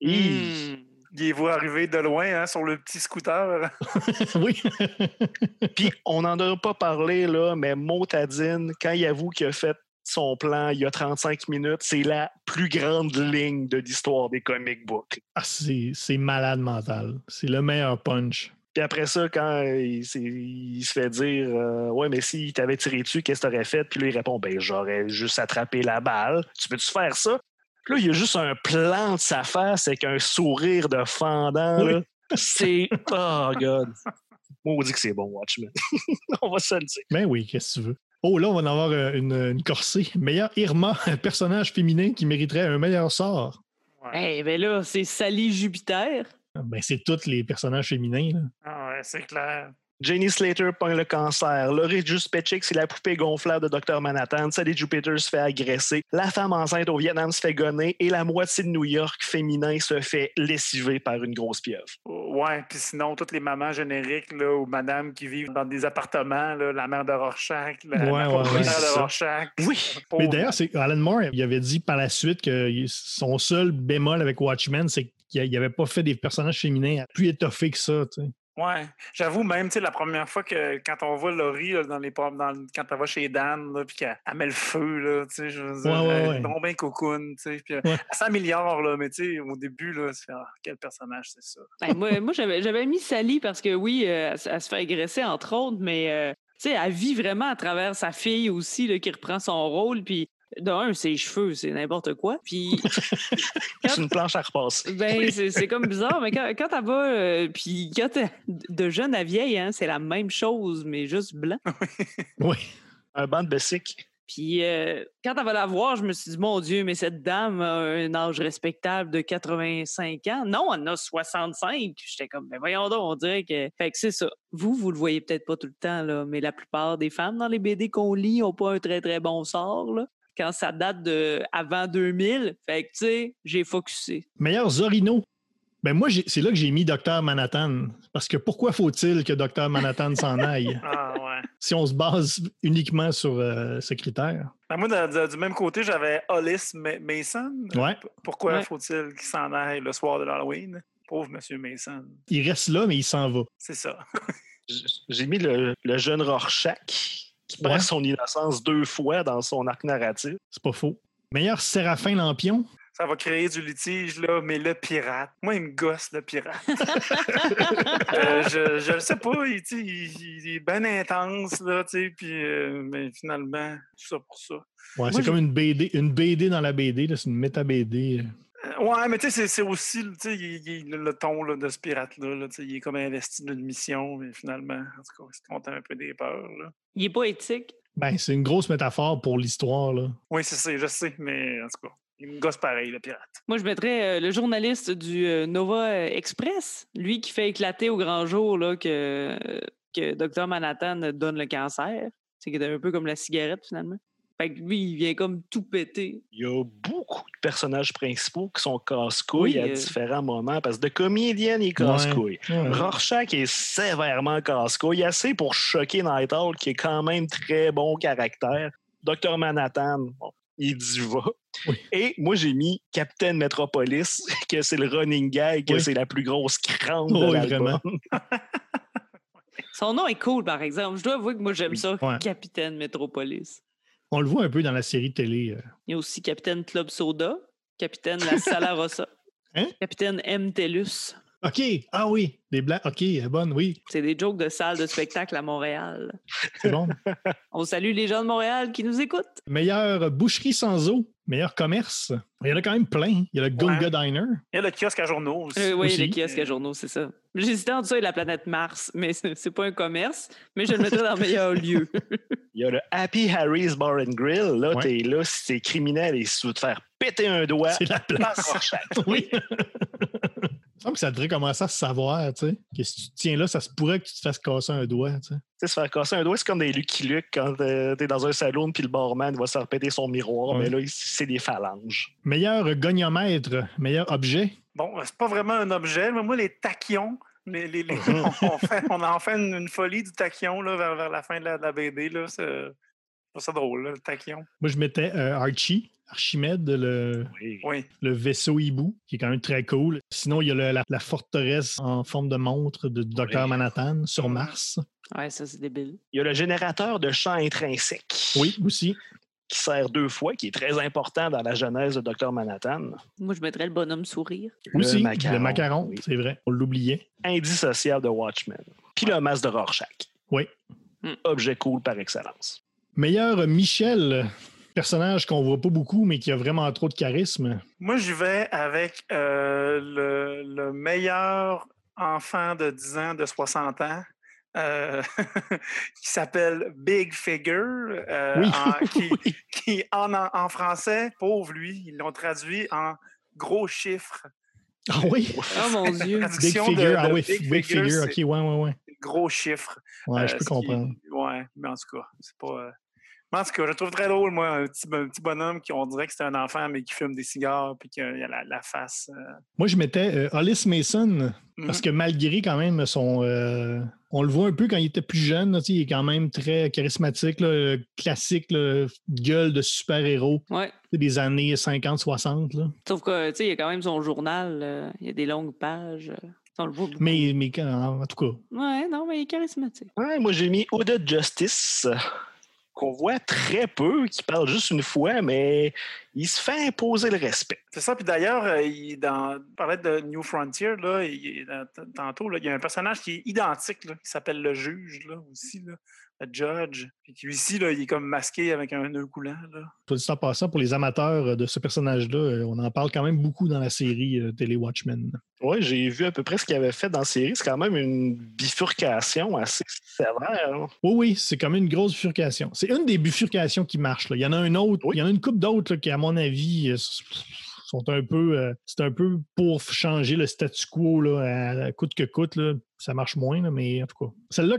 Et-. Il les voit arriver de loin hein, sur le petit scooter. oui. Puis on n'en a pas parlé, là, mais Motadine, quand il avoue qu'il a fait son plan il y a 35 minutes, c'est la plus grande ligne de l'histoire des comic books. Ah, c'est c'est malade mental. C'est le meilleur punch. Puis après ça, quand il, s'est- il se fait dire euh, Ouais, mais s'il t'avait tiré dessus, qu'est-ce que t'aurais fait? Puis lui, il répond Ben, j'aurais juste attrapé la balle. Tu peux-tu faire ça? Puis là, il y a juste un plan de sa face avec un sourire de fendant. C'est. Oh, God. Maudit que c'est bon, Watchmen. On va se le dire. Ben oui, qu'est-ce que tu veux? Oh, là, on va en avoir euh, une, une corsée. Meilleur Irma, un personnage féminin qui mériterait un meilleur sort. Eh ben là, c'est Sally Jupiter. Ben, c'est tous les personnages féminins. là. Ah ouais, c'est clair. Jenny Slater pogne le cancer. Laurie Juspechik, c'est la poupée gonflable de Dr. Manhattan. Sally Jupiter se fait agresser. La femme enceinte au Vietnam se fait gonner. Et la moitié de New York féminin se fait lessiver par une grosse pieuvre. Ouais, puis sinon, toutes les mamans génériques là, ou madames qui vivent dans des appartements, là, la mère de Rorschach, la, Ouais, la ouais, de. Rorschach. Oui. Pauvre- Mais d'ailleurs, c'est Alan Moore, il avait dit par la suite que son seul bémol avec Watchmen, c'est qu'il n'avait pas fait des personnages féminins plus étoffés que ça. tu sais. Ouais, j'avoue même, tu sais, la première fois que quand on voit Laurie là, dans les dans, quand elle va chez Dan, là, puis qu'elle elle met le feu, là, tu sais, je veux dire, Ouais, ouais, elle ouais. donc bien cocoon, tu sais, puis euh, elle s'améliore, là, mais tu sais, au début, là, tu fais, ah, quel personnage c'est ça? Ben, moi, moi j'avais j'avais mis Sally parce que oui, euh, elle, se- elle se fait agresser, entre autres, mais euh, tu sais, elle vit vraiment à travers sa fille aussi, là, qui reprend son rôle. Puis D'un, ses cheveux, c'est n'importe quoi. Puis. c'est une planche à repasser. Ben, c'est comme bizarre, mais quand, quand elle va. Euh, puis quand t'es de jeune à vieille, hein, c'est la même chose, mais juste blanc. oui. Un banc de bessic. Puis euh, quand elle va la voir, je me suis dit, mon Dieu, mais cette dame a un âge respectable de 85 ans. Non, elle en a 65. J'étais comme, mais voyons donc, on dirait que. Fait que c'est ça. Vous, vous le voyez peut-être pas tout le temps, là, mais la plupart des femmes dans les BD qu'on lit n'ont pas un très, très bon sort. Là quand ça date de avant 2000. Fait que, tu sais, j'ai focusé. Meilleur Zorino. Ben moi, c'est là que j'ai mis Docteur Manhattan. Parce que pourquoi faut-il que Docteur Manhattan s'en aille? Ah ouais. Si on se base uniquement sur euh, ce critère. Ben moi, du même côté, j'avais Hollis Mason. Ouais. Pourquoi faut-il qu'il s'en aille le soir de l'Halloween? Pauvre Monsieur Mason. Il reste là, mais il s'en va. C'est ça. j'ai mis le, le jeune Rorschach qui perd son innocence deux fois dans son arc narratif. C'est pas faux. Meilleur Séraphin Lampion? Ça va créer du litige, là, mais le pirate. Moi, il me gosse, le pirate. Euh, je, ne sais pas, il, il, est bien intense, là, tu puis, euh, mais finalement, tout ça pour ça. Ouais, c'est comme une BD, une BD dans la BD, c'est une méta-BD. Euh, ouais, mais tu sais, c'est aussi le ton de ce pirate-là. il est comme investi d'une mission, mais finalement, en tout cas, il se compte un peu des peurs. Il est pas éthique. Ben, c'est une grosse métaphore pour l'histoire. là. Oui, c'est ça, je sais, mais en tout cas. Il me gosse pareil, le pirate. Moi, je mettrais euh, le journaliste du euh, Nova Express, lui qui fait éclater au grand jour là, que, que Dr. Manhattan donne le cancer. C'est un peu comme la cigarette, finalement. Fait que lui, il vient comme tout péter. Il y a beaucoup de personnages principaux qui sont casse-couilles à euh. différents moments parce que de comédien, il est casse-couille. Rorschach est sévèrement casse-couille, assez pour choquer Night Owl, qui est quand même très bon caractère. Docteur Manhattan, il dit va. Et moi, j'ai mis Captain Metropolis, que c'est le running gag, que c'est la plus grosse crante de l'album. Son nom est cool, par exemple. Je dois avouer que moi, j'aime ça, Capitaine Metropolis. On le voit un peu dans la série télé. Euh. Il y a aussi Capitaine Club Soda, Capitaine La Salarossa, hein? Capitaine M. Tellus. OK. Ah oui, des blagues. OK, bonne, oui. C'est des jokes de salle de spectacle à Montréal. C'est bon. On salue les gens de Montréal qui nous écoutent. Meilleure boucherie sans eau, meilleur commerce. Il y en a quand même plein. Il y a le Gunga Diner. Il y a le kiosque à journaux aussi. Euh, oui, le kiosque à journaux, c'est ça. J'hésitais entre ça et la planète Mars, mais c'est pas un commerce, mais je le mettrais dans le meilleur lieu. Il y a le Happy Harry's Bar and Grill. Là, t'es là, si t'es criminel et si tu veux te faire péter un doigt, c'est la place. oui. Il semble que ça devrait commencer à se savoir, tu sais. Que si tu tiens là, ça se pourrait que tu te fasses casser un doigt, tu sais. Tu sais, se faire casser un doigt, c'est comme des Lucky Luke quand euh, t'es dans un salon puis le barman va se faire péter son miroir, mais là, c'est des phalanges. Meilleur goniomètre, meilleur objet? Bon, c'est pas vraiment un objet, mais moi, les tachyons, les, les, on, fait, on, en fait une, folie du tachyon là, vers, la fin de la, BD. Là, c'est, ça drôle, le tachyon. Moi, je mettais euh, Archie. Archimède, le, le vaisseau hibou, qui est quand même très cool. Sinon, il y a la, forteresse en forme de montre de Dr. Manhattan sur Mars. Ouais, ça, c'est débile. Il y a le générateur de champ intrinsèque. Oui, aussi. Qui sert deux fois, qui est très important dans la genèse de Dr. Manhattan. Moi, je mettrais le bonhomme sourire. Aussi, le macaron, c'est vrai. On l'oubliait. Indissociable de Watchmen. Puis le masque de Rorschach. Oui. Hmm. Objet cool par excellence. Meilleur Michel personnage qu'on voit pas beaucoup, mais qui a vraiment trop de charisme? Moi, je vais avec euh, le, meilleur enfant de 10 ans, de 60 ans. Euh, qui s'appelle Big Figure, euh, qui, en, français, pauvre lui, ils l'ont traduit en gros chiffres. Ah oui? oh mon Dieu! Big Figure, ah oui, Big, Figure, ok, ouais, ouais, ouais. Gros chiffres. Ouais, je peux comprendre. ouais, mais en tout cas, c'est pas. En tout cas, je trouve très drôle, moi, un petit, bonhomme qui, on dirait que c'est un enfant, mais qui fume des cigares, puis qu'il a la, face. Euh. Moi, je mettais euh, Hollis Mason, parce mhm. que malgré quand même son. Euh, on le voit un peu quand il était plus jeune, il est quand même très charismatique, classique, gueule de super-héros. Ouais. Des années 50-60. Sauf que, tu sais, il y a quand même son journal, il y a des longues pages. mais, mais en tout cas. Ouais, non, mais il est charismatique. Ouais, moi, j'ai mis Oda Justice qu'on voit très peu, qui parle juste une fois, mais il se fait imposer le respect. C'est ça. Puis d'ailleurs, euh, il parlait de New Frontier, là, tantôt, il y a un personnage qui est identique, qui s'appelle le juge là, aussi. Là. Judge. Puis ici, là, il est comme masqué avec un nœud coulant. Là. en passant, pour les amateurs de ce personnage-là, euh, on en parle quand même beaucoup dans la série euh, Télé Watchmen. Oui, j'ai vu à peu près ce qu'il avait fait dans la série. C'est quand même une bifurcation assez sévère. Hein. Oui, oui, c'est quand même une grosse bifurcation. C'est une des bifurcations qui marche. Il y en a une autre, il y en a une couple d'autres qui, à mon avis, euh, sont un peu. c'est un peu pour changer le statu quo là, à, coûte que coûte. ça marche moins, mais en tout cas. Celle-là,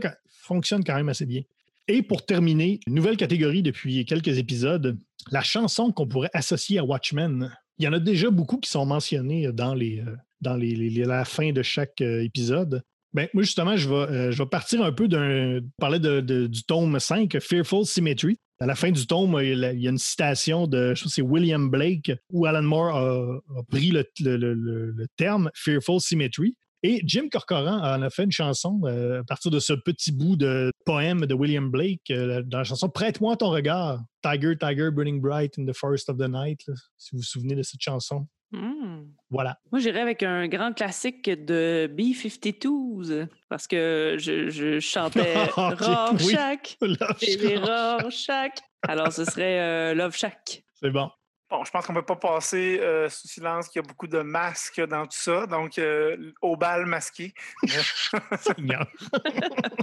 fonctionne quand même assez bien. Et pour terminer, une nouvelle catégorie depuis quelques épisodes, la chanson qu'on pourrait associer à Watchmen. Il y en a déjà beaucoup qui sont mentionnés dans, les, euh, dans les, la fin de chaque euh, épisode. Ben, moi, justement, je vais, euh, je vais partir un peu d'un. parler du tome 5, Fearful Symmetry. À la fin du tome, il y a une citation de, je c'est William Blake, où Alan Moore a, pris le, le, terme Fearful Symmetry. Et Jim Corcoran en a fait une chanson euh, à partir de ce petit bout de poème de William Blake euh, dans la chanson Prête-moi ton regard. Tiger, Tiger, burning bright in the forest of the night. si vous vous souvenez de cette chanson. Hmm. Voilà. Moi, j'irais avec un grand classique de B-52s parce que je, chantais Rorschach. Rorschach. Alors, ce serait euh, Love Shack. C'est bon. Bon, je pense qu'on ne peut pas passer euh, sous silence qu'il y a beaucoup de masques dans tout ça. Donc, euh, au bal masqué.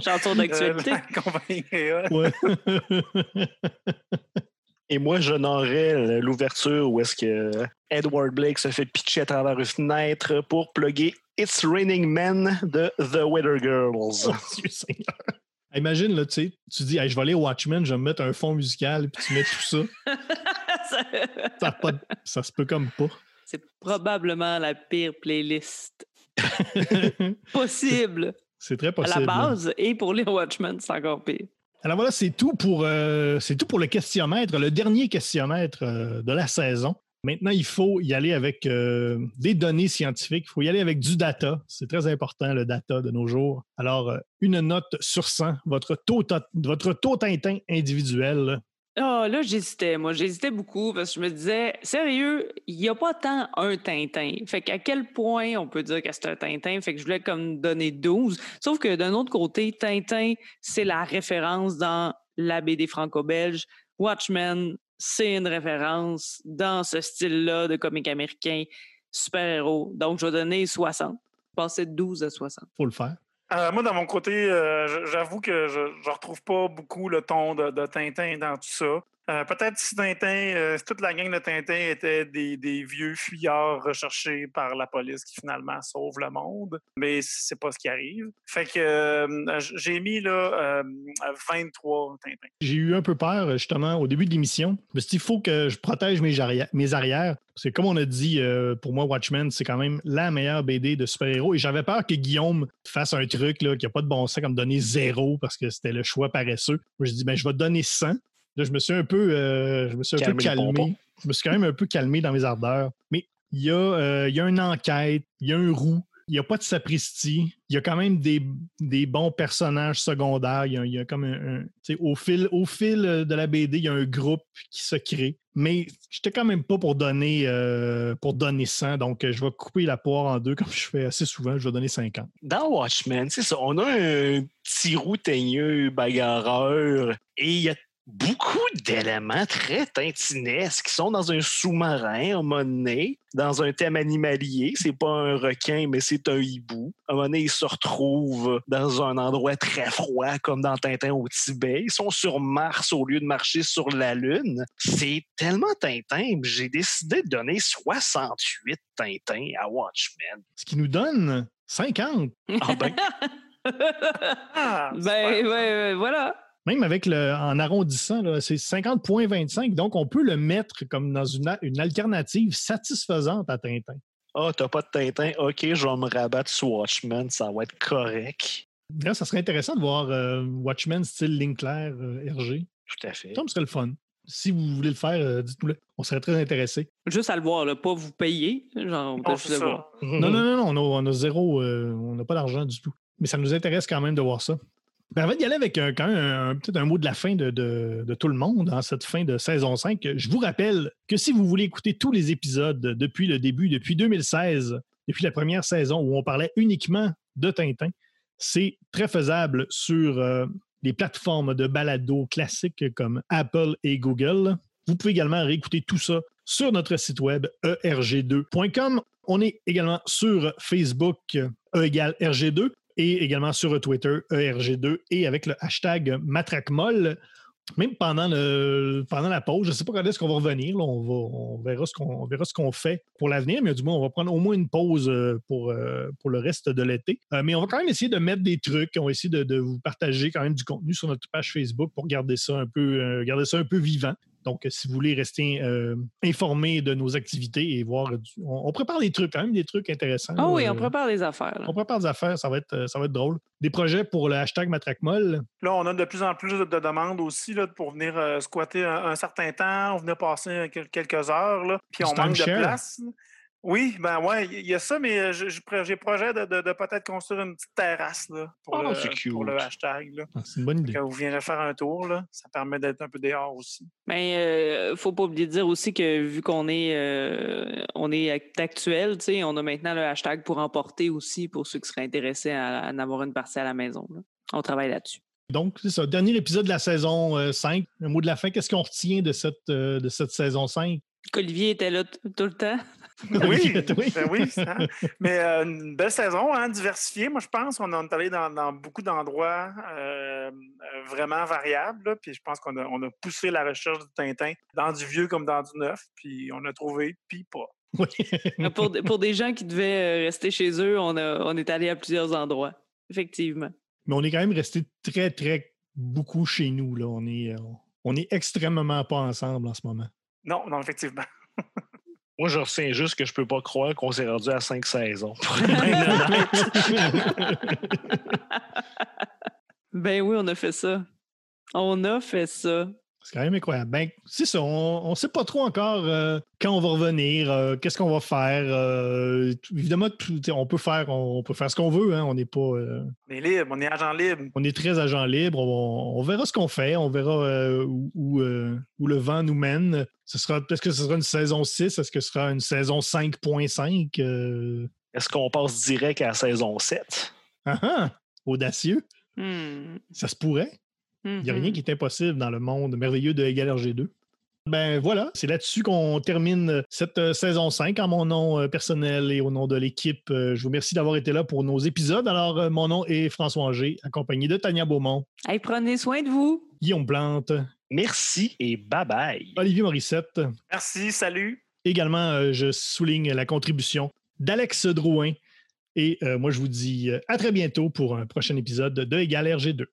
Chanson d'actualité. Ouais. Et moi, je n'aurais l'ouverture où est-ce que Edward Blake se fait pitcher à travers une fenêtre pour plugger It's Raining Men de The Weather Girls. Oh, Imagine, là, tu sais, tu dis, je vais aller au Watchmen, je vais me mettre un fond musical, puis tu mets tout ça. ça, ça se peut comme pas. C'est probablement la pire playlist possible. C'est très possible. À la base, et pour les Watchmen, c'est encore pire. Alors voilà, c'est tout pour euh, c'est tout pour le questionnaire, le dernier questionnaire euh, de la saison. Maintenant, il faut y aller avec euh, des données scientifiques. Il faut y aller avec du data. C'est très important, le data de nos jours. Alors, une note sur 100, votre taux, votre taux Tintin individuel. Ah, là, j'hésitais. Moi, j'hésitais beaucoup parce que je me disais, sérieux, il n'y a pas tant un Tintin. Fait qu'à quel point on peut dire que c'est un Tintin? Fait que je voulais comme donner 12. Sauf que d'un autre côté, Tintin, c'est la référence dans la BD franco-belge. Watchmen, c'est une référence dans ce style-là de comique américain super-héros. Donc, je vais donner 60. Passer de 12 à 60. Faut le faire. Euh, moi, de mon côté, euh, j'avoue que je ne retrouve pas beaucoup le ton de, Tintin dans tout ça. Euh, peut-être si Tintin, euh, toute la gang de Tintin était des, vieux fuyards recherchés par la police qui finalement sauvent le monde, mais c'est pas ce qui arrive. Fait que euh, j'ai mis là 23 Tintin. J'ai eu un peu peur justement au début de l'émission. Dit, il faut que je protège mes, arrières. C'est comme on a dit, pour moi, Watchmen, c'est quand même la meilleure BD de super-héros. Et j'avais peur que Guillaume fasse un truc qui n'a pas de bon sens, comme donner zéro parce que c'était le choix paresseux. Moi, je dis, ben, je vais donner 100 je me suis un peu, euh, je me suis un peu calmé. Je me suis quand même un peu calmé dans mes ardeurs. Mais il y, a, euh, y a une enquête, il y a un roux, il n'y a pas de sapristi. Il y a quand même des, des bons personnages secondaires. Il y a, comme un. au, fil, au fil de la BD, il y a un groupe qui se crée. Mais j'étais quand même pas pour donner, euh, pour donner 100. Donc, je vais couper la poire en deux comme je fais assez souvent. Je vais donner 50. Dans Watchmen, c'est ça. On a un petit roux teigneux bagarreur et il y a beaucoup d'éléments très tintinesques qui sont dans un sous-marin, à un moment donné, dans un thème animalier. C'est pas un requin, mais c'est un hibou. À un moment donné, ils se retrouvent dans un endroit très froid, comme dans Tintin au Tibet. Ils sont sur Mars au lieu de marcher sur la Lune. C'est tellement Tintin, j'ai décidé de donner 68 Tintin à Watchmen. Ce qui nous donne 50. Ah ben. ah, ben, voilà. Même avec le, en arrondissant, c'est 50,25. Donc, on peut le mettre comme dans une, une alternative satisfaisante à Tintin. Ah, oh, t'as pas de Tintin? OK, je vais me rabattre sur Watchmen, ça va être correct. Là, ça serait intéressant de voir euh, Watchmen style Linkler euh, RG. Tout à fait. Ça me serait le fun. Si vous voulez le faire, euh, dites-nous-le. On serait très intéressés. Juste à le voir, là, pas vous payer. Genre, on juste le voir. Non, non, non, non, on a, zéro, on n'a pas d'argent du tout. Mais ça nous intéresse quand même de voir ça. Ben, avant d'y aller avec euh, quand même peut-être un mot de la fin de, tout le monde en cette fin de saison 5, je vous rappelle que si vous voulez écouter tous les épisodes depuis le début, depuis 2016, depuis la première saison où on parlait uniquement de Tintin, c'est très faisable sur euh, les plateformes de balado classiques comme Apple et Google. Vous pouvez également réécouter tout ça sur notre site web erg2.com. On est également sur Facebook E égale RG2 et également sur Twitter ERG2 et avec le hashtag MatraqueMolle. Même pendant, le, pendant la pause, je ne sais pas quand est-ce qu'on va revenir. on, verra ce qu'on on verra ce qu'on fait pour l'avenir, mais du moins, on va prendre au moins une pause euh, pour, euh, pour le reste de l'été. Euh, mais on va quand même essayer de mettre des trucs. On va essayer de, de vous partager quand même du contenu sur notre page Facebook pour garder ça un peu, garder ça un peu vivant. Donc, euh, si vous voulez rester euh, informé de nos activités et voir, du- on, on prépare des trucs, quand même des trucs intéressants. Ah oui, là. on prépare des affaires. là. On prépare des affaires, ça va être, ça va être drôle. Des projets pour le hashtag MatraqueMolle? Là, on a de plus en plus de, de demandes aussi là, pour venir euh, squatter un, un certain temps, venir passer quel- quelques heures, là, puis on manque de place. Oui, ben ouais, il y a ça, mais euh, j'ai projet de, de- de peut-être construire une petite terrasse là, pour, Oh, le, pour le hashtag. Ah, C'est une bonne idée. Quand vous viendrez faire un tour, là, ça permet d'être un peu dehors aussi. Mais euh, faut pas oublier de dire aussi que vu qu'on est euh, on est act- actuel, tu sais, on a maintenant le hashtag pour emporter aussi pour ceux qui seraient intéressés à, à en avoir une partie à la maison. là. On travaille là-dessus. Donc, c'est ça. Dernier épisode de la saison euh, 5. Un mot de la fin. Qu'est-ce qu'on retient de cette, euh, de cette saison 5? Qu'Olivier était là tout le temps. Oui, Oui. ben oui. hein. Mais euh, une belle saison, hein, diversifiée, moi je pense. On est allé dans, dans beaucoup d'endroits euh, euh, vraiment variables. là, puis je pense qu'on a, on a poussé la recherche du Tintin dans du vieux comme dans du neuf. Puis on a trouvé, puis pas. Oui. pour, pour des gens qui devaient rester chez eux, on, a, on est allé à plusieurs endroits. Effectivement. Mais on est quand même resté très, très beaucoup chez nous. Là. On, est, on est extrêmement pas ensemble en ce moment. Non, non, effectivement. Moi, je retiens juste que je peux pas croire qu'on s'est rendu à cinq saisons. Ben oui, on a fait ça. On a fait ça. C'est quand même incroyable. Ben, c'est ça. On ne sait pas trop encore euh, quand on va revenir, euh, qu'est-ce qu'on va faire. euh, évidemment, tout- on peut faire, on, peut faire ce qu'on veut. hein, on n'est pas. euh, On est libre, on est agent libre. on est très agent libre. On, on verra ce qu'on fait. On verra euh, où, où, euh, où le vent nous mène. Ce sera, est-ce que ce sera une saison 6? Est-ce que ce sera une saison 5.5? Euh, Est-ce qu'on passe direct à la saison 7? ah, ah, audacieux. Hmm. Ça se pourrait. Il n'y a rien qui est impossible dans le monde merveilleux de Égal RG2. Ben voilà, c'est là-dessus qu'on termine cette euh, saison 5 en mon nom euh, personnel et au nom de l'équipe. Euh, je vous remercie d'avoir été là pour nos épisodes. Alors, euh, mon nom est François Anger, accompagné de Tania Beaumont, Hey, prenez soin de vous. Guillaume Plante, Merci et bye-bye. Olivier Morissette. Merci, salut. Également, euh, je souligne la contribution d'Alex Drouin. Et euh, moi, je vous dis euh, à très bientôt pour un prochain épisode de Égal RG2.